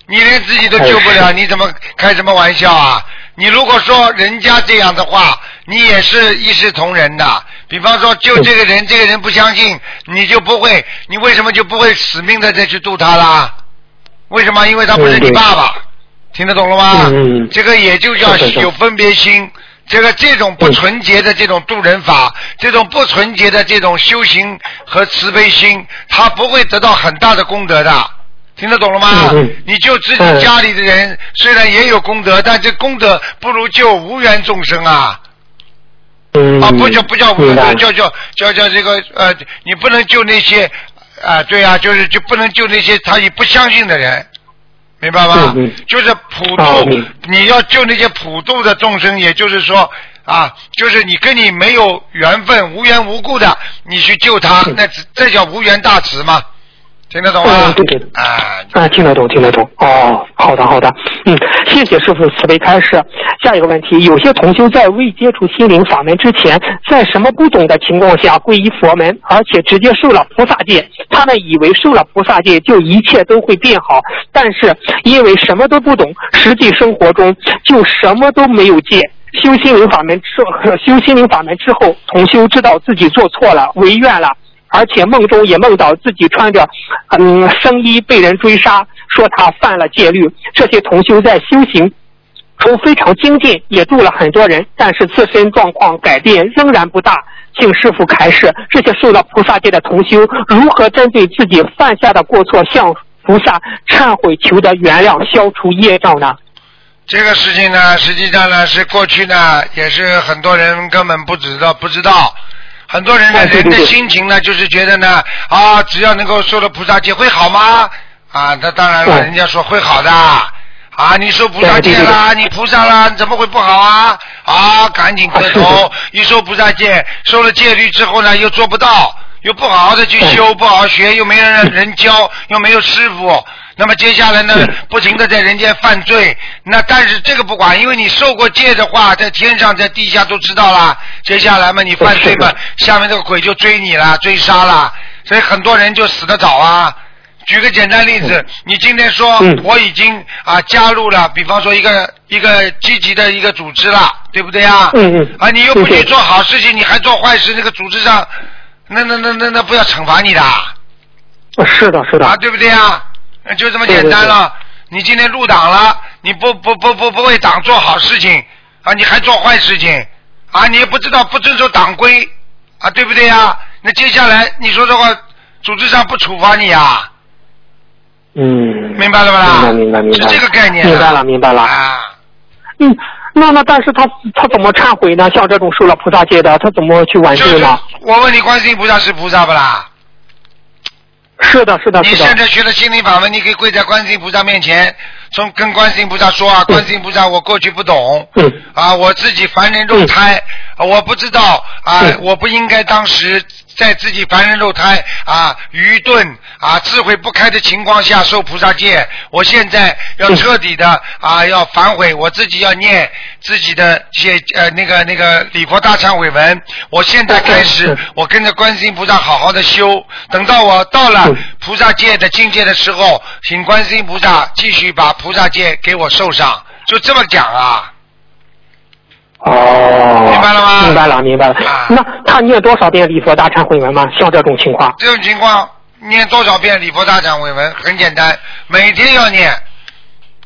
你连自己都救不了，你怎么开什么玩笑啊？你如果说人家这样的话，你也是一视同仁的。比方说救这个人，这个人不相信，你就不会，你为什么就不会死命的再去度他啦？为什么？因为他不是你爸爸，听得懂了吗？这个也就叫有分别心。这个这种不纯洁的这种渡人法，这种不纯洁的这种修行和慈悲心，他不会得到很大的功德的。听得懂了吗？你救自己嗯家里的人，虽然也有功德，但这功德不如救无缘众生啊！嗯，啊，不叫不叫无缘，叫叫叫叫这个呃，你不能救那些啊，对啊，就是就不能救那些他也不相信的人，明白吗？嗯嗯就是普度你要救那些普度的众生，也就是说啊，就是你跟你没有缘分、无缘无故的，你去救他，嗯那这这叫无缘大慈嘛。听得懂吗？嗯对对对啊，啊，听得懂，听得懂。哦，好的，好的。嗯，谢谢师傅慈悲开示。下一个问题，有些同修在未接触心灵法门之前，在什么不懂的情况下皈依佛门，而且直接受了菩萨戒，他们以为受了菩萨戒就一切都会变好，但是因为什么都不懂，实际生活中就什么都没有戒。修心灵法门之修心灵法门之后，同修知道自己做错了，违愿了。而且梦中也梦到自己穿着嗯僧衣被人追杀，说他犯了戒律。这些同修在修行中非常精进，也度了很多人，但是自身状况改变仍然不大。请师傅开示，这些受了菩萨戒的同修如何针对自己犯下的过错向菩萨忏悔，求得原谅，消除业障呢？这个事情呢，实际上呢是过去呢也是很多人根本不知道不知道。很多人呢，人的心情呢，就是觉得呢，啊，只要能够受了菩萨戒会好吗？啊，那当然了，人家说会好的。啊，你受菩萨戒啦，你菩萨啦，怎么会不好啊？啊，赶紧磕头！一受菩萨戒，受了戒律之后呢，又做不到，又不好好的去修，不好好学，又没人人教，又没有师傅。那么接下来呢，不停的在人间犯罪。那但是这个不管，因为你受过戒的话，在天上在地下都知道啦。接下来嘛，你犯罪嘛，下面这个鬼就追你了，追杀了，所以很多人就死得早啊。举个简单例子，你今天说嗯我已经啊加入了，比方说一个一个积极的一个组织了，对不对啊？嗯嗯啊，你又不去做好事情，你还做坏事，那个组织上，那那那那那不要惩罚你的啊，是的，是的。啊对不对啊？那 就这么简单了。你今天入党了，你不不不不不为党做好事情啊，你还做坏事情啊，你也不知道不遵守党规啊，对不对啊？那接下来你说这话，组织上不处罚你啊？嗯，明白了吧啦？明白明白明白是这个概念啊。明白了明白了啊，嗯，那那但是他他怎么忏悔呢？像这种受了菩萨戒的，他怎么去挽就是救呢？我问你，观世音菩萨是菩萨不啦？是的，是的，你是的。现在学了心灵法门，你可以跪在观世音菩萨面前，从跟观世音菩萨说啊，观世音菩萨，我过去不懂，嗯啊，我自己凡人肉胎，啊我不知道啊嗯，我不应该当时在自己凡人肉胎啊愚钝啊智慧不开的情况下受菩萨戒，我现在要嗯。彻底的啊要反悔，我自己要念自己的一些呃那个那个礼佛大忏悔文，我现在开始嗯。我跟着观世音菩萨好好的修，等到我到了嗯。菩萨戒的境界的时候，请观世音菩萨继续把菩萨戒给我受上，就这么讲啊。哦，明白了吗明白了，明白了。啊那他念多少遍礼佛大忏悔文吗？像这种情况？这种情况念多少遍礼佛大忏悔文很简单，每天要念。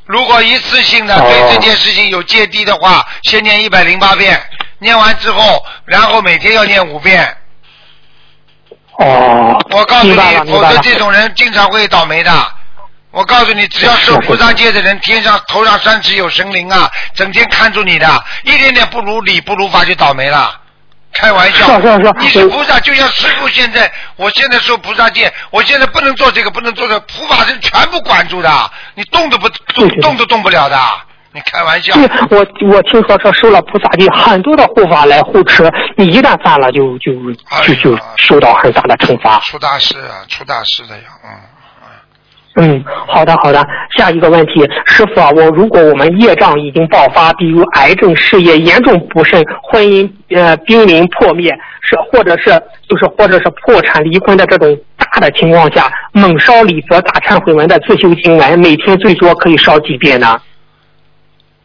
如果一次性的哦对这件事情有芥蒂的话，先念一百零八遍，念完之后，然后每天要念五遍。哦，我告诉你明白了，，否则。这种人经常会倒霉的。我告诉你，只要受菩萨戒的人，天上头上三尺有神灵啊，整天看住你的，一点点不如理不如法就倒霉了。开玩笑，是是是你是菩萨，就像师傅现在，我现在受菩萨戒，我现在不能做这个，不能做这个，护法神全部管住的，你动都不动动都动不了的，你开玩笑。对，我我听说这受了菩萨戒，很多的护法来护持，你一旦犯了就就就就受到很大的惩罚。出大事啊，出大事的呀，嗯。嗯，好的好的。下一个问题，师傅啊，我如果我们业障已经爆发，比如癌症、事业严重不慎、婚姻呃濒临破灭，是或者是就是或者是破产离婚的这种大的情况下，猛烧礼佛大忏悔文的自修经文，每天最多可以烧几遍呢？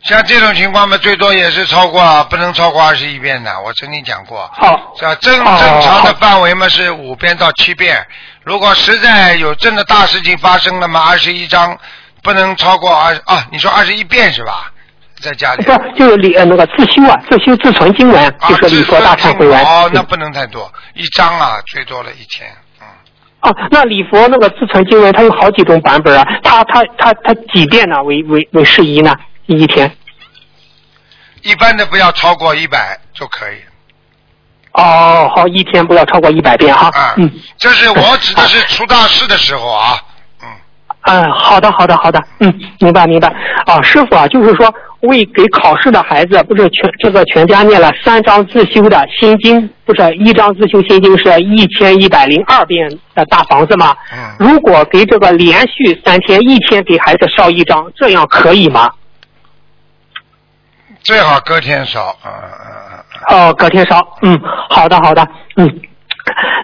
像这种情况嘛，最多也是超过不能超过二十一遍的，我曾经讲过。好，是吧？正正哦常的范围嘛是五遍到七遍，如果实在有真的大事情发生了嘛，二十一章不能超过二啊，你说二十一遍是吧？在家里不就是礼呃那个自修啊，自修自存经文，啊，就是礼佛大忏悔文。哦，那嗯不能太多，一章啊，最多了一天。嗯，啊，那礼佛那个自存经文，它有好几种版本啊，它它它它几遍呢为为为适宜呢？一天？一般的不要超过一百就可以。哦，好，一天不要超过一百遍哈。啊，嗯，这是我指的是出大事的时候啊。嗯，嗯，好的，好的，好的，嗯，明白，明白。啊，师傅啊，就是说为给考试的孩子，不是全这个全家念了三张自修的心经，不是一张自修心经是一千一百零二遍的大房子吗？嗯，如果给这个连续三天，一天给孩子烧一张，这样可以吗？最好隔天烧，嗯嗯嗯嗯。哦，隔天烧。嗯，好的，好的。嗯，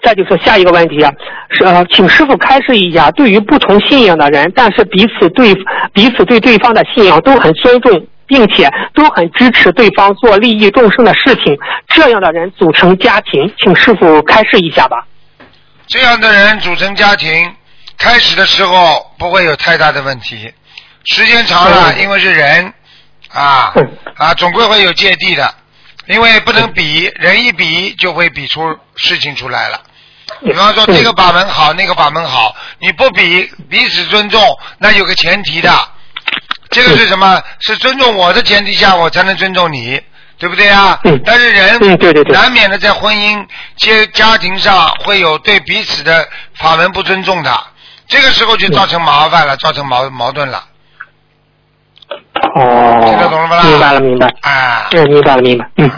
再就是下一个问题啊，是呃，请师傅开示一下，对于不同信仰的人，但是彼此对彼此对对方的信仰都很尊重，并且都很支持对方做利益众生的事情，这样的人组成家庭，请师傅开示一下吧。这样的人组成家庭，开始的时候不会有太大的问题，时间长了，嗯因为是人啊嗯。啊，总归会有芥蒂的，因为不能比，人一比就会比出事情出来了。比方说嗯。这个法门好，那个法门好，你不比，彼此尊重，那有个前提的，这个是什么？是尊重我的前提下，我才能尊重你，对不对啊？嗯？但是人嗯对对对。难免的在婚姻、接家庭上会有对彼此的法门不尊重的，这个时候就造成麻烦了，造成矛矛盾了，哦，听得懂了吗？明白了，明白。啊，对，明白了，明白。嗯。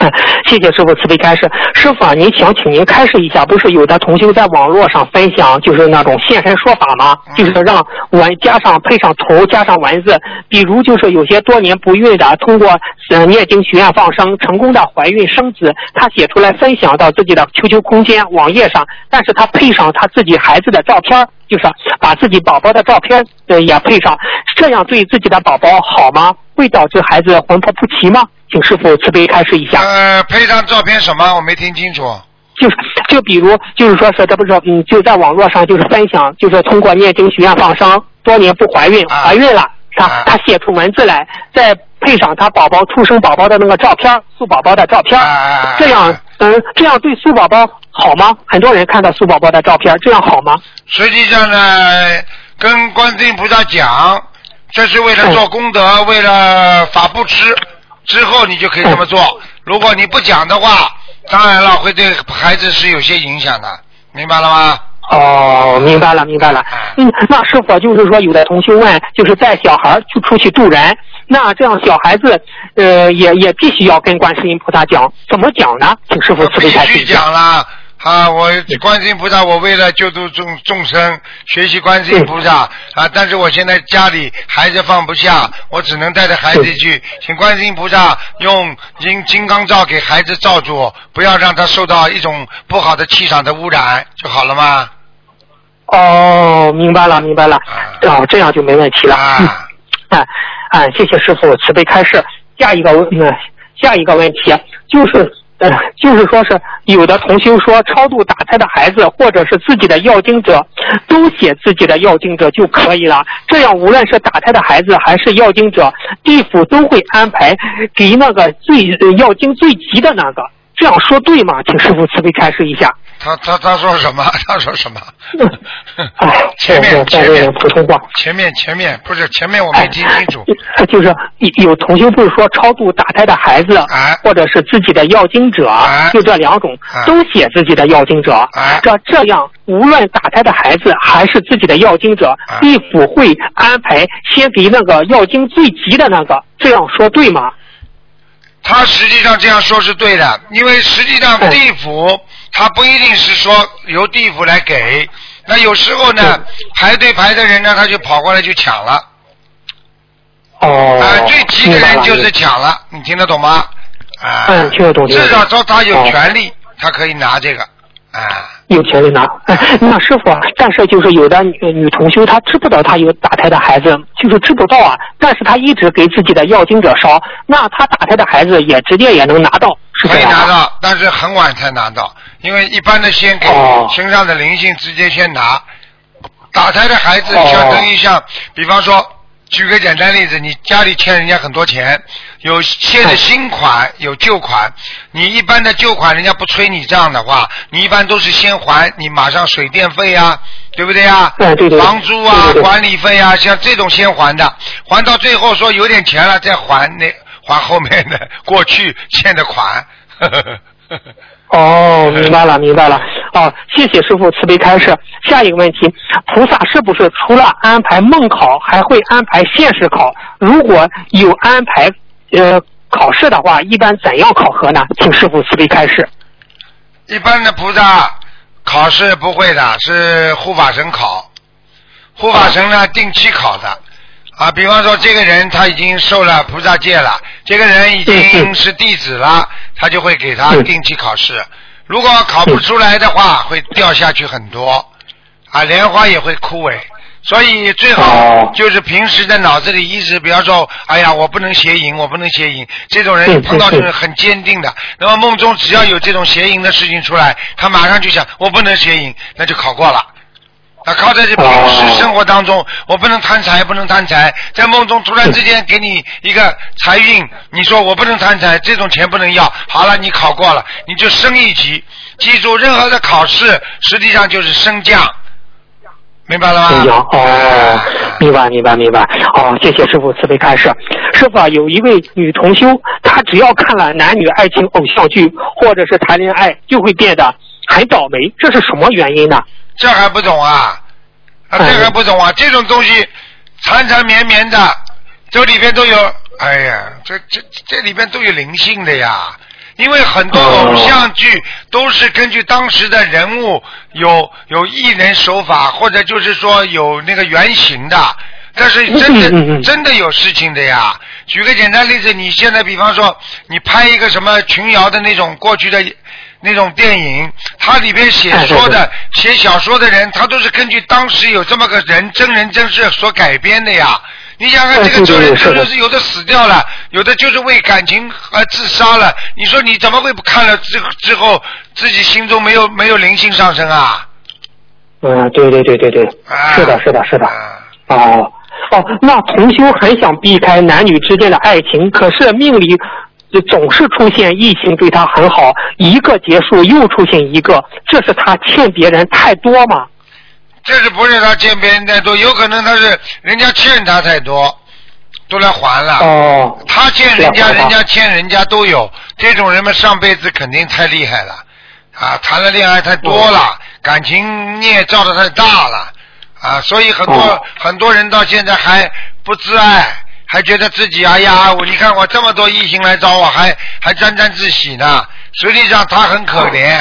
谢谢师傅慈悲开示。师傅啊，您想请您开示一下，不是有的同修在网络上分享，就是那种现身说法吗？就是让文加上配上图，加上文字，比如就是有些多年不孕的，通过呃念经许愿放生，成功的怀孕生子，他写出来分享到自己的 QQ 空间网页上，但是他配上他自己孩子的照片，就是把自己宝宝的照片呃也配上，这样对自己的宝宝好吗？会导致孩子魂魄不齐吗？请师傅慈悲开示一下。呃，配上照片什么？我没听清楚。就是就比如就是说是这不是嗯就在网络上就是分享，就是通过念经许愿放生，多年不怀孕，啊怀孕了，他啊他写出文字来，再配上他宝宝出生宝宝的那个照片，素宝宝的照片，啊这样嗯这样对素宝宝好吗？很多人看到素宝宝的照片，这样好吗？实际上呢，跟观世音菩萨讲，这是为了做功德，为了法布施，之后你就可以这么做。如果你不讲的话，当然了，会对孩子是有些影响的，明白了吗？哦，明白了，明白了。嗯，那师傅就是说，有的同学问，就是带小孩儿就出去渡人，那这样小孩子，呃，也也必须要跟观世音菩萨讲，怎么讲呢？请师傅慈必悲开示须一下。讲啦。啊，我观世音菩萨，我为了救度众众生，学习观世音菩萨啊，但是我现在家里孩子放不下，我只能带着孩子去，请观世音菩萨用金金刚罩给孩子罩住，不要让他受到一种不好的气场的污染，就好了吗？哦，明白了，明白了。哦，这样就没问题了。嗯啊，啊啊，谢谢师傅慈悲开示。下一个问，嗯，下一个问题就是，呃，就是说是有的同修说，超度打胎的孩子或者是自己的要经者，都写自己的要经者就可以了。这样无论是打胎的孩子还是要经者，地府都会安排给那个最要经最急的那个。这样说对吗？请师傅慈悲开示一下。他他他说什么？他说什么？哎，前面前面普通话。前面前面不是前面我没听清楚。呃就是有有同学不是说超度打胎的孩子，哎或者是自己的要经者，哎就这两种、哎都写自己的要经者。哎这这样，无论打胎的孩子还是自己的要经者，哎地府会安排先给那个要经最急的那个，这样说对吗？他实际上这样说是对的，因为实际上嗯地府他不一定是说由地府来给，那有时候呢嗯排队排的人呢他就跑过来就抢了，哦，啊，最急的人就是抢了，你听得懂吗？啊，嗯听得懂。至少说他有哦。权利，他可以拿这个，啊，有钱人拿。哎那师傅啊，但是就是有的女女同修，她知不道她有打胎的孩子，就是知不到啊。但是她一直给自己的要经者烧，那她打胎的孩子也直接也能拿到，是可以？拿到，但是很晚才拿到，因为一般的先给哦身上的灵性直接先拿，打胎的孩子哦相当于像，比方说，举个简单例子，你家里欠人家很多钱，有欠的新款，有旧款，你一般的旧款人家不催你账的话，你一般都是先还，你马上水电费啊，对不对啊？哎对对对房租啊管理费啊，像这种先还的，还到最后说有点钱了再还那还后面的过去欠的款。哦，明白了，明白了。哦，谢谢师傅慈悲开示。下一个问题，菩萨是不是除了安排梦考，还会安排现实考？如果有安排呃考试的话，一般怎样考核呢？请师傅慈悲开示。一般的菩萨考试不会的，是护法神考。护法神呢，定期考的。啊，比方说这个人他已经受了菩萨戒了，这个人已经是弟子了，他就会给他定期考试。如果考不出来的话，会掉下去很多，啊，莲花也会枯萎。所以最好就是平时在脑子里一直，比方说，哎呀，我不能邪淫，我不能邪淫。这种人碰到就是很坚定的。那么梦中只要有这种邪淫的事情出来，他马上就想我不能邪淫，那就考过了。啊，靠在这平时生活当中，我不能贪财，不能贪财。在梦中突然之间给你一个财运，你说我不能贪财，这种钱不能要。好了，你考过了，你就升一级。记住，任何的考试实际上就是升降，明白了吗？哦，明白明白明白。哦，谢谢师傅慈悲开示。师傅啊，有一位女同修，她只要看了男女爱情偶像剧或者是谈恋爱，就会变得很倒霉，这是什么原因呢？这还不懂啊？啊，这还不懂啊？这种东西缠缠绵绵的，这里边都有，哎呀，这这这里边都有灵性的呀。因为很多偶像剧都是根据当时的人物有有艺人手法，或者就是说有那个原型的，但是真的真的有事情的呀。举个简单例子，你现在比方说你拍一个什么群瑶的那种过去的。那种电影，它里边写说的写小说的人，他都是根据当时有这么个人真人真事所改编的呀。你想看，这个真人真事有的死掉了，有的就是为感情而自杀了。你说你怎么会不看了之之后自己心中没有没有灵性上升啊？嗯，对对对对对，是的，是的，是的。哦哦，那同修很想避开男女之间的爱情，可是命里。就总是出现异性对他很好，一个结束又出现一个，这是他欠别人太多吗？这是不是他欠别人太多？有可能他是人家欠他太多，都来还了。哦。他欠人家，人家欠人家都有。这种人们上辈子肯定太厉害了，啊，谈了恋爱太多了，感情孽造的太大了，啊，所以很多很多人到现在还不自爱。还觉得自己哎呀，我你看我这么多异性来找我，还还沾沾自喜呢。实际上他很可怜，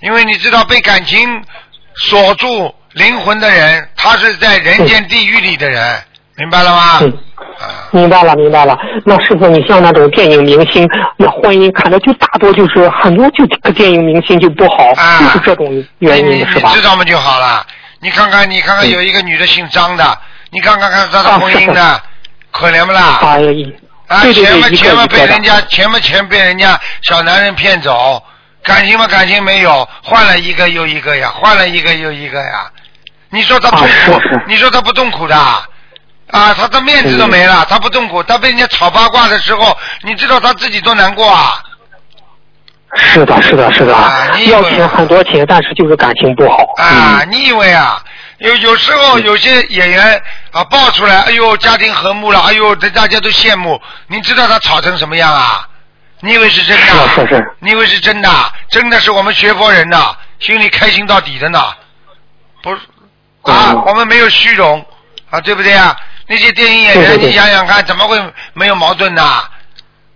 因为你知道被感情锁住灵魂的人，他是在人间地狱里的人，明白了吗？嗯，明白了，明白了。那师傅，你像那种电影明星，那婚姻看着就大多就是很多就这个电影明星就不好，就是这种原因，是吧？知道吗就好了。你看看，你看看，有一个女的姓张的，你看看看她的婚姻呢。可怜不啦？啊，钱嘛钱嘛被人家钱嘛钱被人家小男人骗走，感情嘛感情没有，换了一个又一个呀，换了一个又一个呀。你说他痛苦？你说他不痛苦的？啊，他的面子都没了，他不痛苦。他被人家炒八卦的时候，你知道他自己多难过啊？是的，是的，是的。要钱很多钱，但是就是感情不好。啊，你以为啊？有有时候有些演员啊爆出来，哎呦家庭和睦了，哎呦大家都羡慕。你知道他吵成什么样啊？你以为是真的？是是。你以为是真的？真的是我们学佛人呐，心里开心到底的呢。不是啊，我们没有虚荣啊，对不对啊？那些电影演员，你想想看，怎么会没有矛盾呢？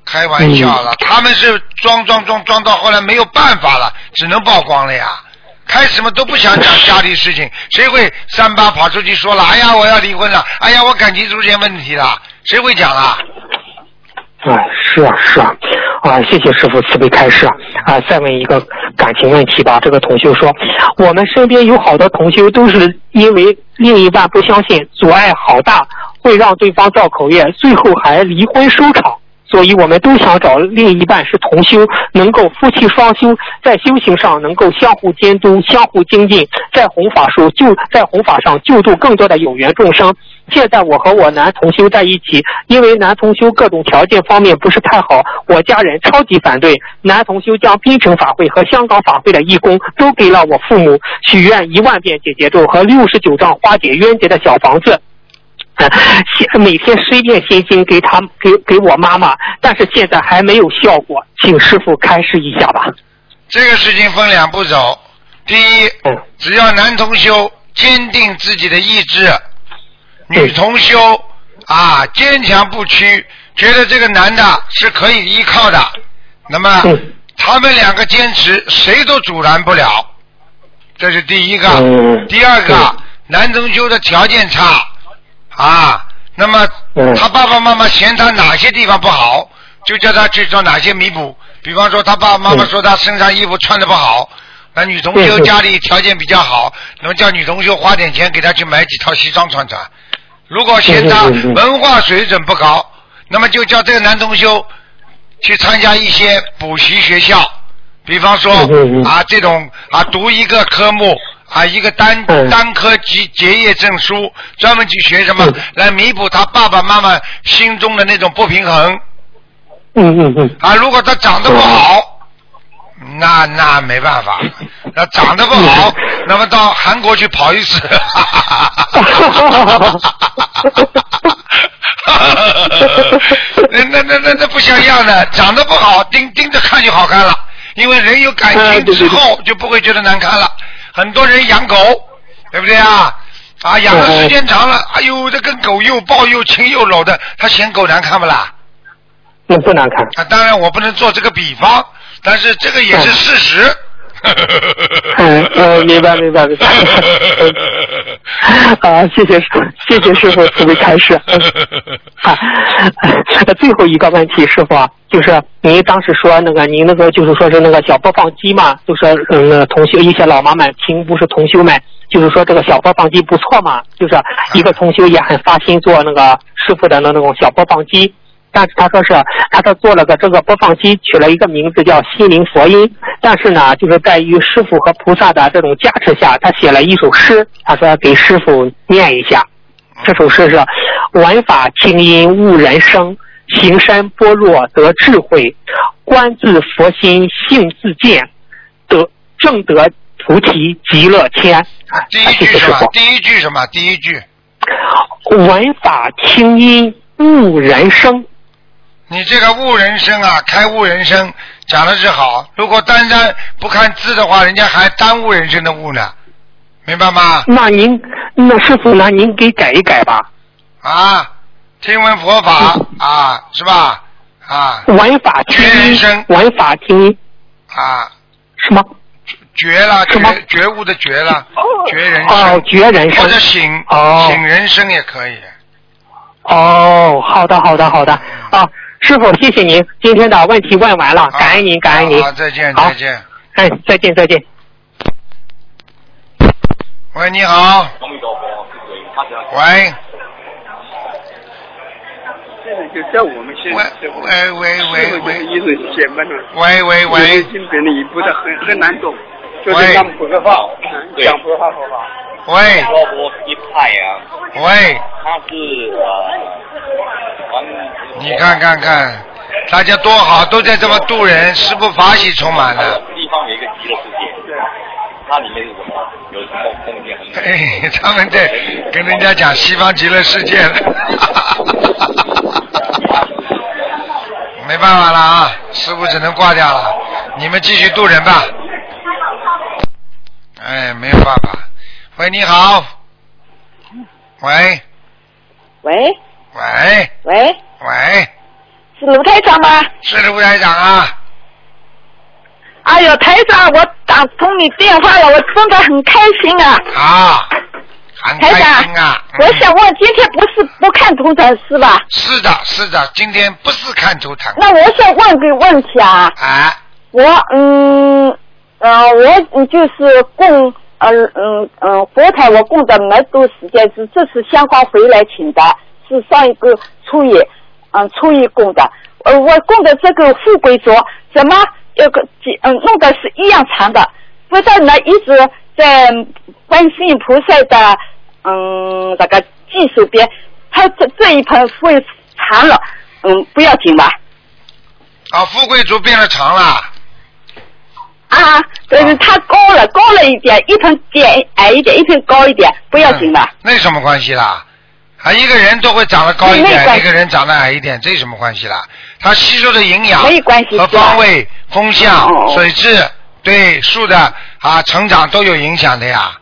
开玩笑了，他们是装装装装到后来没有办法了，只能曝光了呀。开始嘛都不想讲家里事情，谁会三八跑出去说了？哎呀，我要离婚了！哎呀，我感情出现问题了，谁会讲啊？哎，是啊，是啊，啊，谢谢师傅慈悲开示啊！再问一个感情问题吧。这个同修说，我们身边有好多同修都是因为另一半不相信，阻碍好大，会让对方造口业，最后还离婚收场。所以我们都想找另一半是同修，能够夫妻双修，在修行上能够相互监督、相互精进，在弘法术就在弘法上救助更多的有缘众生。现在我和我男同修在一起，因为男同修各种条件方面不是太好，我家人超级反对。男同修将槟城法会和香港法会的义工都给了我父母，许愿一万遍解结咒和六十九张化解冤结的小房子。现每天十一遍心经给他给给我妈妈，但是现在还没有效果，请师傅开示一下吧。这个事情分两步走。第一，嗯只要男同修坚定自己的意志，女同修啊坚强不屈，觉得这个男的是可以依靠的，那么嗯他们两个坚持，谁都阻拦不了。这是第一个。嗯第二个嗯，男同修的条件差啊，那么嗯他爸爸妈妈嫌他哪些地方不好，就叫他去做哪些弥补。比方说，他爸爸妈妈嗯说他身上衣服穿的不好，那女同修嗯嗯家里条件比较好，那么叫女同学花点钱给他去买几套西装穿穿。如果嫌他文化水准不高，那么就叫这个男同修去参加一些补习学校，比方说啊这种啊读一个科目啊一个单嗯单科级结业证书，专门去学什么嗯来弥补他爸爸妈妈心中的那种不平衡。嗯嗯嗯，啊。如果他长得不好，那那没办法，那长得不好，那么到韩国去跑一次。那那那那那不像样的，长得不好，盯盯着看就好看了，因为人有感啊情之后就不会觉得难看了。很多人养狗，对不对啊？啊，养的时间长了，哎呦，这跟狗又抱又亲又搂的，他嫌狗难看不啦？那不难看。啊，当然我不能做这个比方，但是这个也是事实。嗯嗯，明白明白 明白。啊，谢谢师谢谢师傅慈悲开示。啊，最后一个问题，师傅啊，就是您当时说那个您那个就是说是那个小播放机嘛，就是嗯同修一些老妈们听不是同修们，就是说这个小播放机不错嘛，就是一个同修也很发心做那个师傅的那那种小播放机。但是他说是，他说做了个这个播放机，取了一个名字叫心灵佛音。但是呢，就是在于师傅和菩萨的这种加持下，他写了一首诗，他说给师傅念一下。这首诗是：闻法清音悟人生，行深般若得智慧，观自佛心性自见，得正得菩提极乐天。啊，第一谢句是吧谢师傅？。第一句什么？第一句，闻法清音悟人生。你这个悟人生啊，开悟人生讲的是好。如果单单不看字的话，人家还耽误人生的悟呢，明白吗？那您，那师傅，那您给改一改吧。啊，听闻佛法啊，是吧？啊闻法听人生，闻法听音，啊，什么？觉了，什么觉觉悟的觉了，觉人生哦生，，觉人生或。者醒哦醒人生也可以。哦，好的，好的，好的。啊，师傅，谢谢您，今天的问题问完了，感恩您，感恩您好，。再见，再见。哎，再见，再见。喂，你好。喂，现在就在我们现喂喂，喂喂喂喂一种写满了，喂喂喂喂，经变得一步的很很难懂，就喂是讲普通话，嗯讲普通话好不好？喂罗伯一派啊，喂，他是呃，完你看看看，大家多好，都在这么渡人，师傅法喜充满了。地方有一个极乐世界，它里面是什么？有什么空间很哎，他们在跟人家讲西方极乐世界了，没办法了啊，师傅只能挂掉了，你们继续渡人吧。哎，没有办法。喂，你好。喂喂喂喂，喂，是卢台长吗？是卢台长啊。哎呦，台长，我打通你电话了，我真的很开心啊！啊，很台开长心啊。我想问，今天不是不看图腾是吧？是的，是的，今天不是看图腾。那我想问个问题啊，啊，我嗯呃我嗯就是供呃嗯嗯佛台我供的没多时间，是这次香花回来请的，是上一个初一嗯初一供的，呃我供的这个富贵竹怎么这个几嗯弄的是一样长的，不但呢一直在观世音菩萨的嗯那个技术边，它这这一盆会长了，嗯不要紧吧？啊，富贵竹变了长了。啊，就是它高了，高了一点，一盆点矮一点，一盆高一点，不要紧吧？那有什么关系啦？啊，一个人都会长得高一点，一个人长得矮一点，这有什么关系啦？它吸收的营养没关系和方位、风向、水质，对树的啊成长都有影响的呀，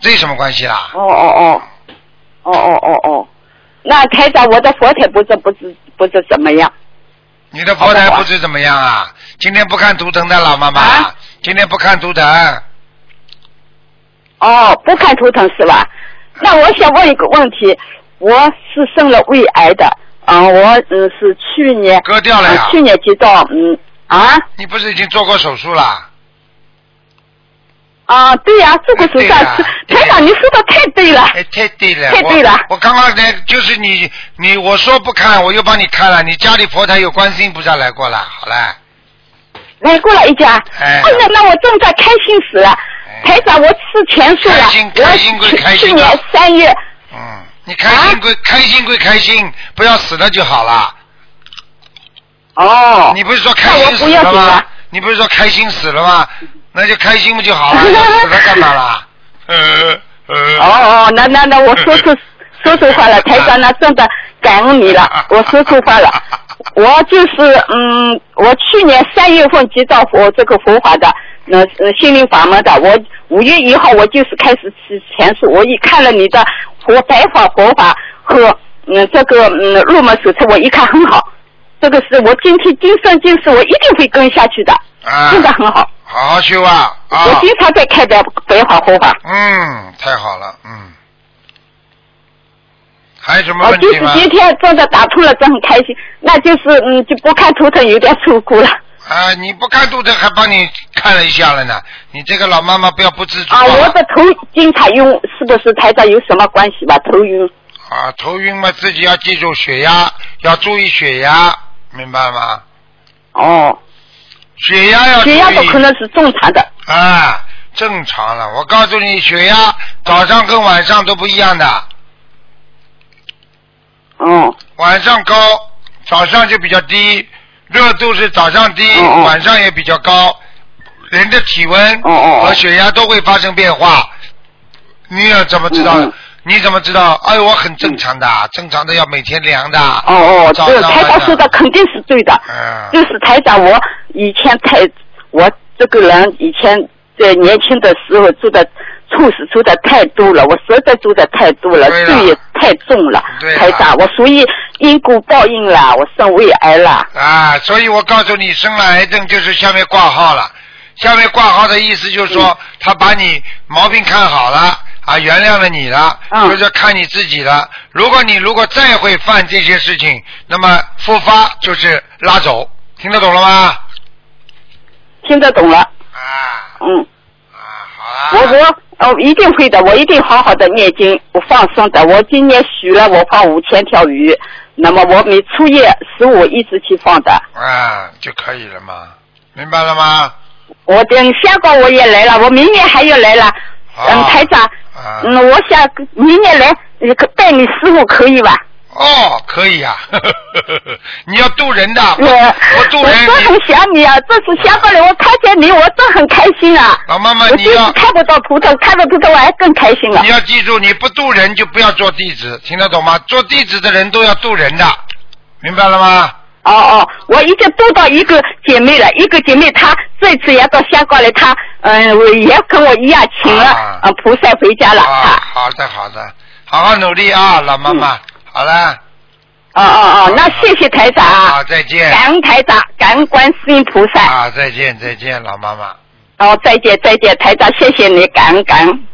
这有什么关系啦？哦哦哦，哦哦哦哦，那台长，我的佛台不知不知不知怎么样？你的佛台不知怎么样啊？今天不看图腾的老妈妈，啊今天不看图腾，哦，不看图腾是吧？那我想问一个问题，我是生了胃癌的，嗯，我嗯是去年割掉了去年接到嗯啊你不是已经做过手术了？啊，对呀、做过手术台长，你说的太对了。哎，太对了，太对了我我刚刚呢，就是你你我说不看，我又帮你看了。你家里佛台有观世音菩萨来过了，好了。来过了一家，哎呀，那我正在开心死了。哎台长，我吃全素了，开心开心归开心啊去年三月，嗯，你开心归、开心归开心，不要死了就好了。哦，你不是说开心死那我不要了吗了？你不是说开心死了吗？那就开心不就好了？要死了干嘛啦？呃呃。哦哦，那那那我说出 说错话了，台长，那真的感恩你了，我说错话了。我就是嗯，我去年三月份接到我这个佛法的，呃呃心灵法门的，我五月一号我就是开始吃全素，我一看了你的佛白法佛法和嗯这个嗯入门手册，我一看很好，这个是我今天今生今世我一定会跟下去的，啊，真的很好。好好修啊啊！我经常在开白白法佛法。嗯，太好了，嗯。还有什么就问题吗？是今天真的打通了，真很开心。那就是嗯，就不看图腾有点出哭了啊，你不看肚子还帮你看了一下了呢。你这个老妈妈不要不知足啊！我的头经常晕，是不是台长有什么关系吧？头晕。啊，头晕嘛，自己要记住血压，要注意血压，明白吗？哦，血压要。血压都可能是正常的。啊，正常了。我告诉你，血压早上跟晚上都不一样的，哦晚上高，早上就比较低，热度是早上低，哦哦晚上也比较高。人的体温和血压都会发生变化。你要怎么知道？嗯嗯你怎么知道？哎呦，我很正常的，正常的要每天量的。哦哦，早这台长说的肯定是对的。嗯就是台长，我以前台，我这个人以前在年轻的时候住的处事做的太多了，我实在做的太多了，罪也太重了对。了台长，我所以因果报应了，我生胃癌了。啊，所以我告诉你，生了癌症就是下面挂号了。下面挂号的意思就是说，他把你毛病看好了，啊，原谅了你了，嗯就是看你自己了。如果你如果再会犯这些事情，那么复发就是拉走，听得懂了吗？听得懂了，啊嗯，我了。我哦一定会的，我一定好好的念经，不放松的。我今年许了，我放五千条鱼，那么我每初夜十五一直去放的。啊，就可以了嘛，明白了吗？我等下个我也来了，我明年还要来了。嗯，台长，啊，嗯，我想明年来，带你师傅可以吧？哦，可以呀、你要渡人的，我我渡人，你我真很想你啊！这次香港来，我看见你，我真很开心啊！老妈妈你要就是看不到图腾，看到图腾我还更开心了你。要记住，你不渡人就不要做弟子，听得懂吗？做弟子的人都要渡人的，明白了吗？哦哦，我已经渡到一个姐妹了，一个姐妹她这次也到香港来，她嗯也跟我一样请了啊呃菩萨回家了。啊，好的好的，好好努力啊，老妈妈，好了，哦哦哦，那谢谢台长啊好，，再见，感恩台长，感恩观世音菩萨。啊，再见再见，老妈妈。哦，再见再见，台长，谢谢你，感恩感恩。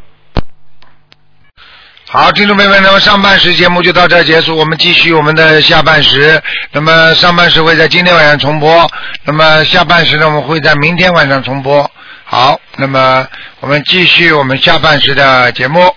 好，听众朋友们，那么上半时节目就到这儿结束，我们继续我们的下半时。那么上半时会在今天晚上重播，那么下半时呢，我们会在明天晚上重播。好，那么我们继续我们下半时的节目。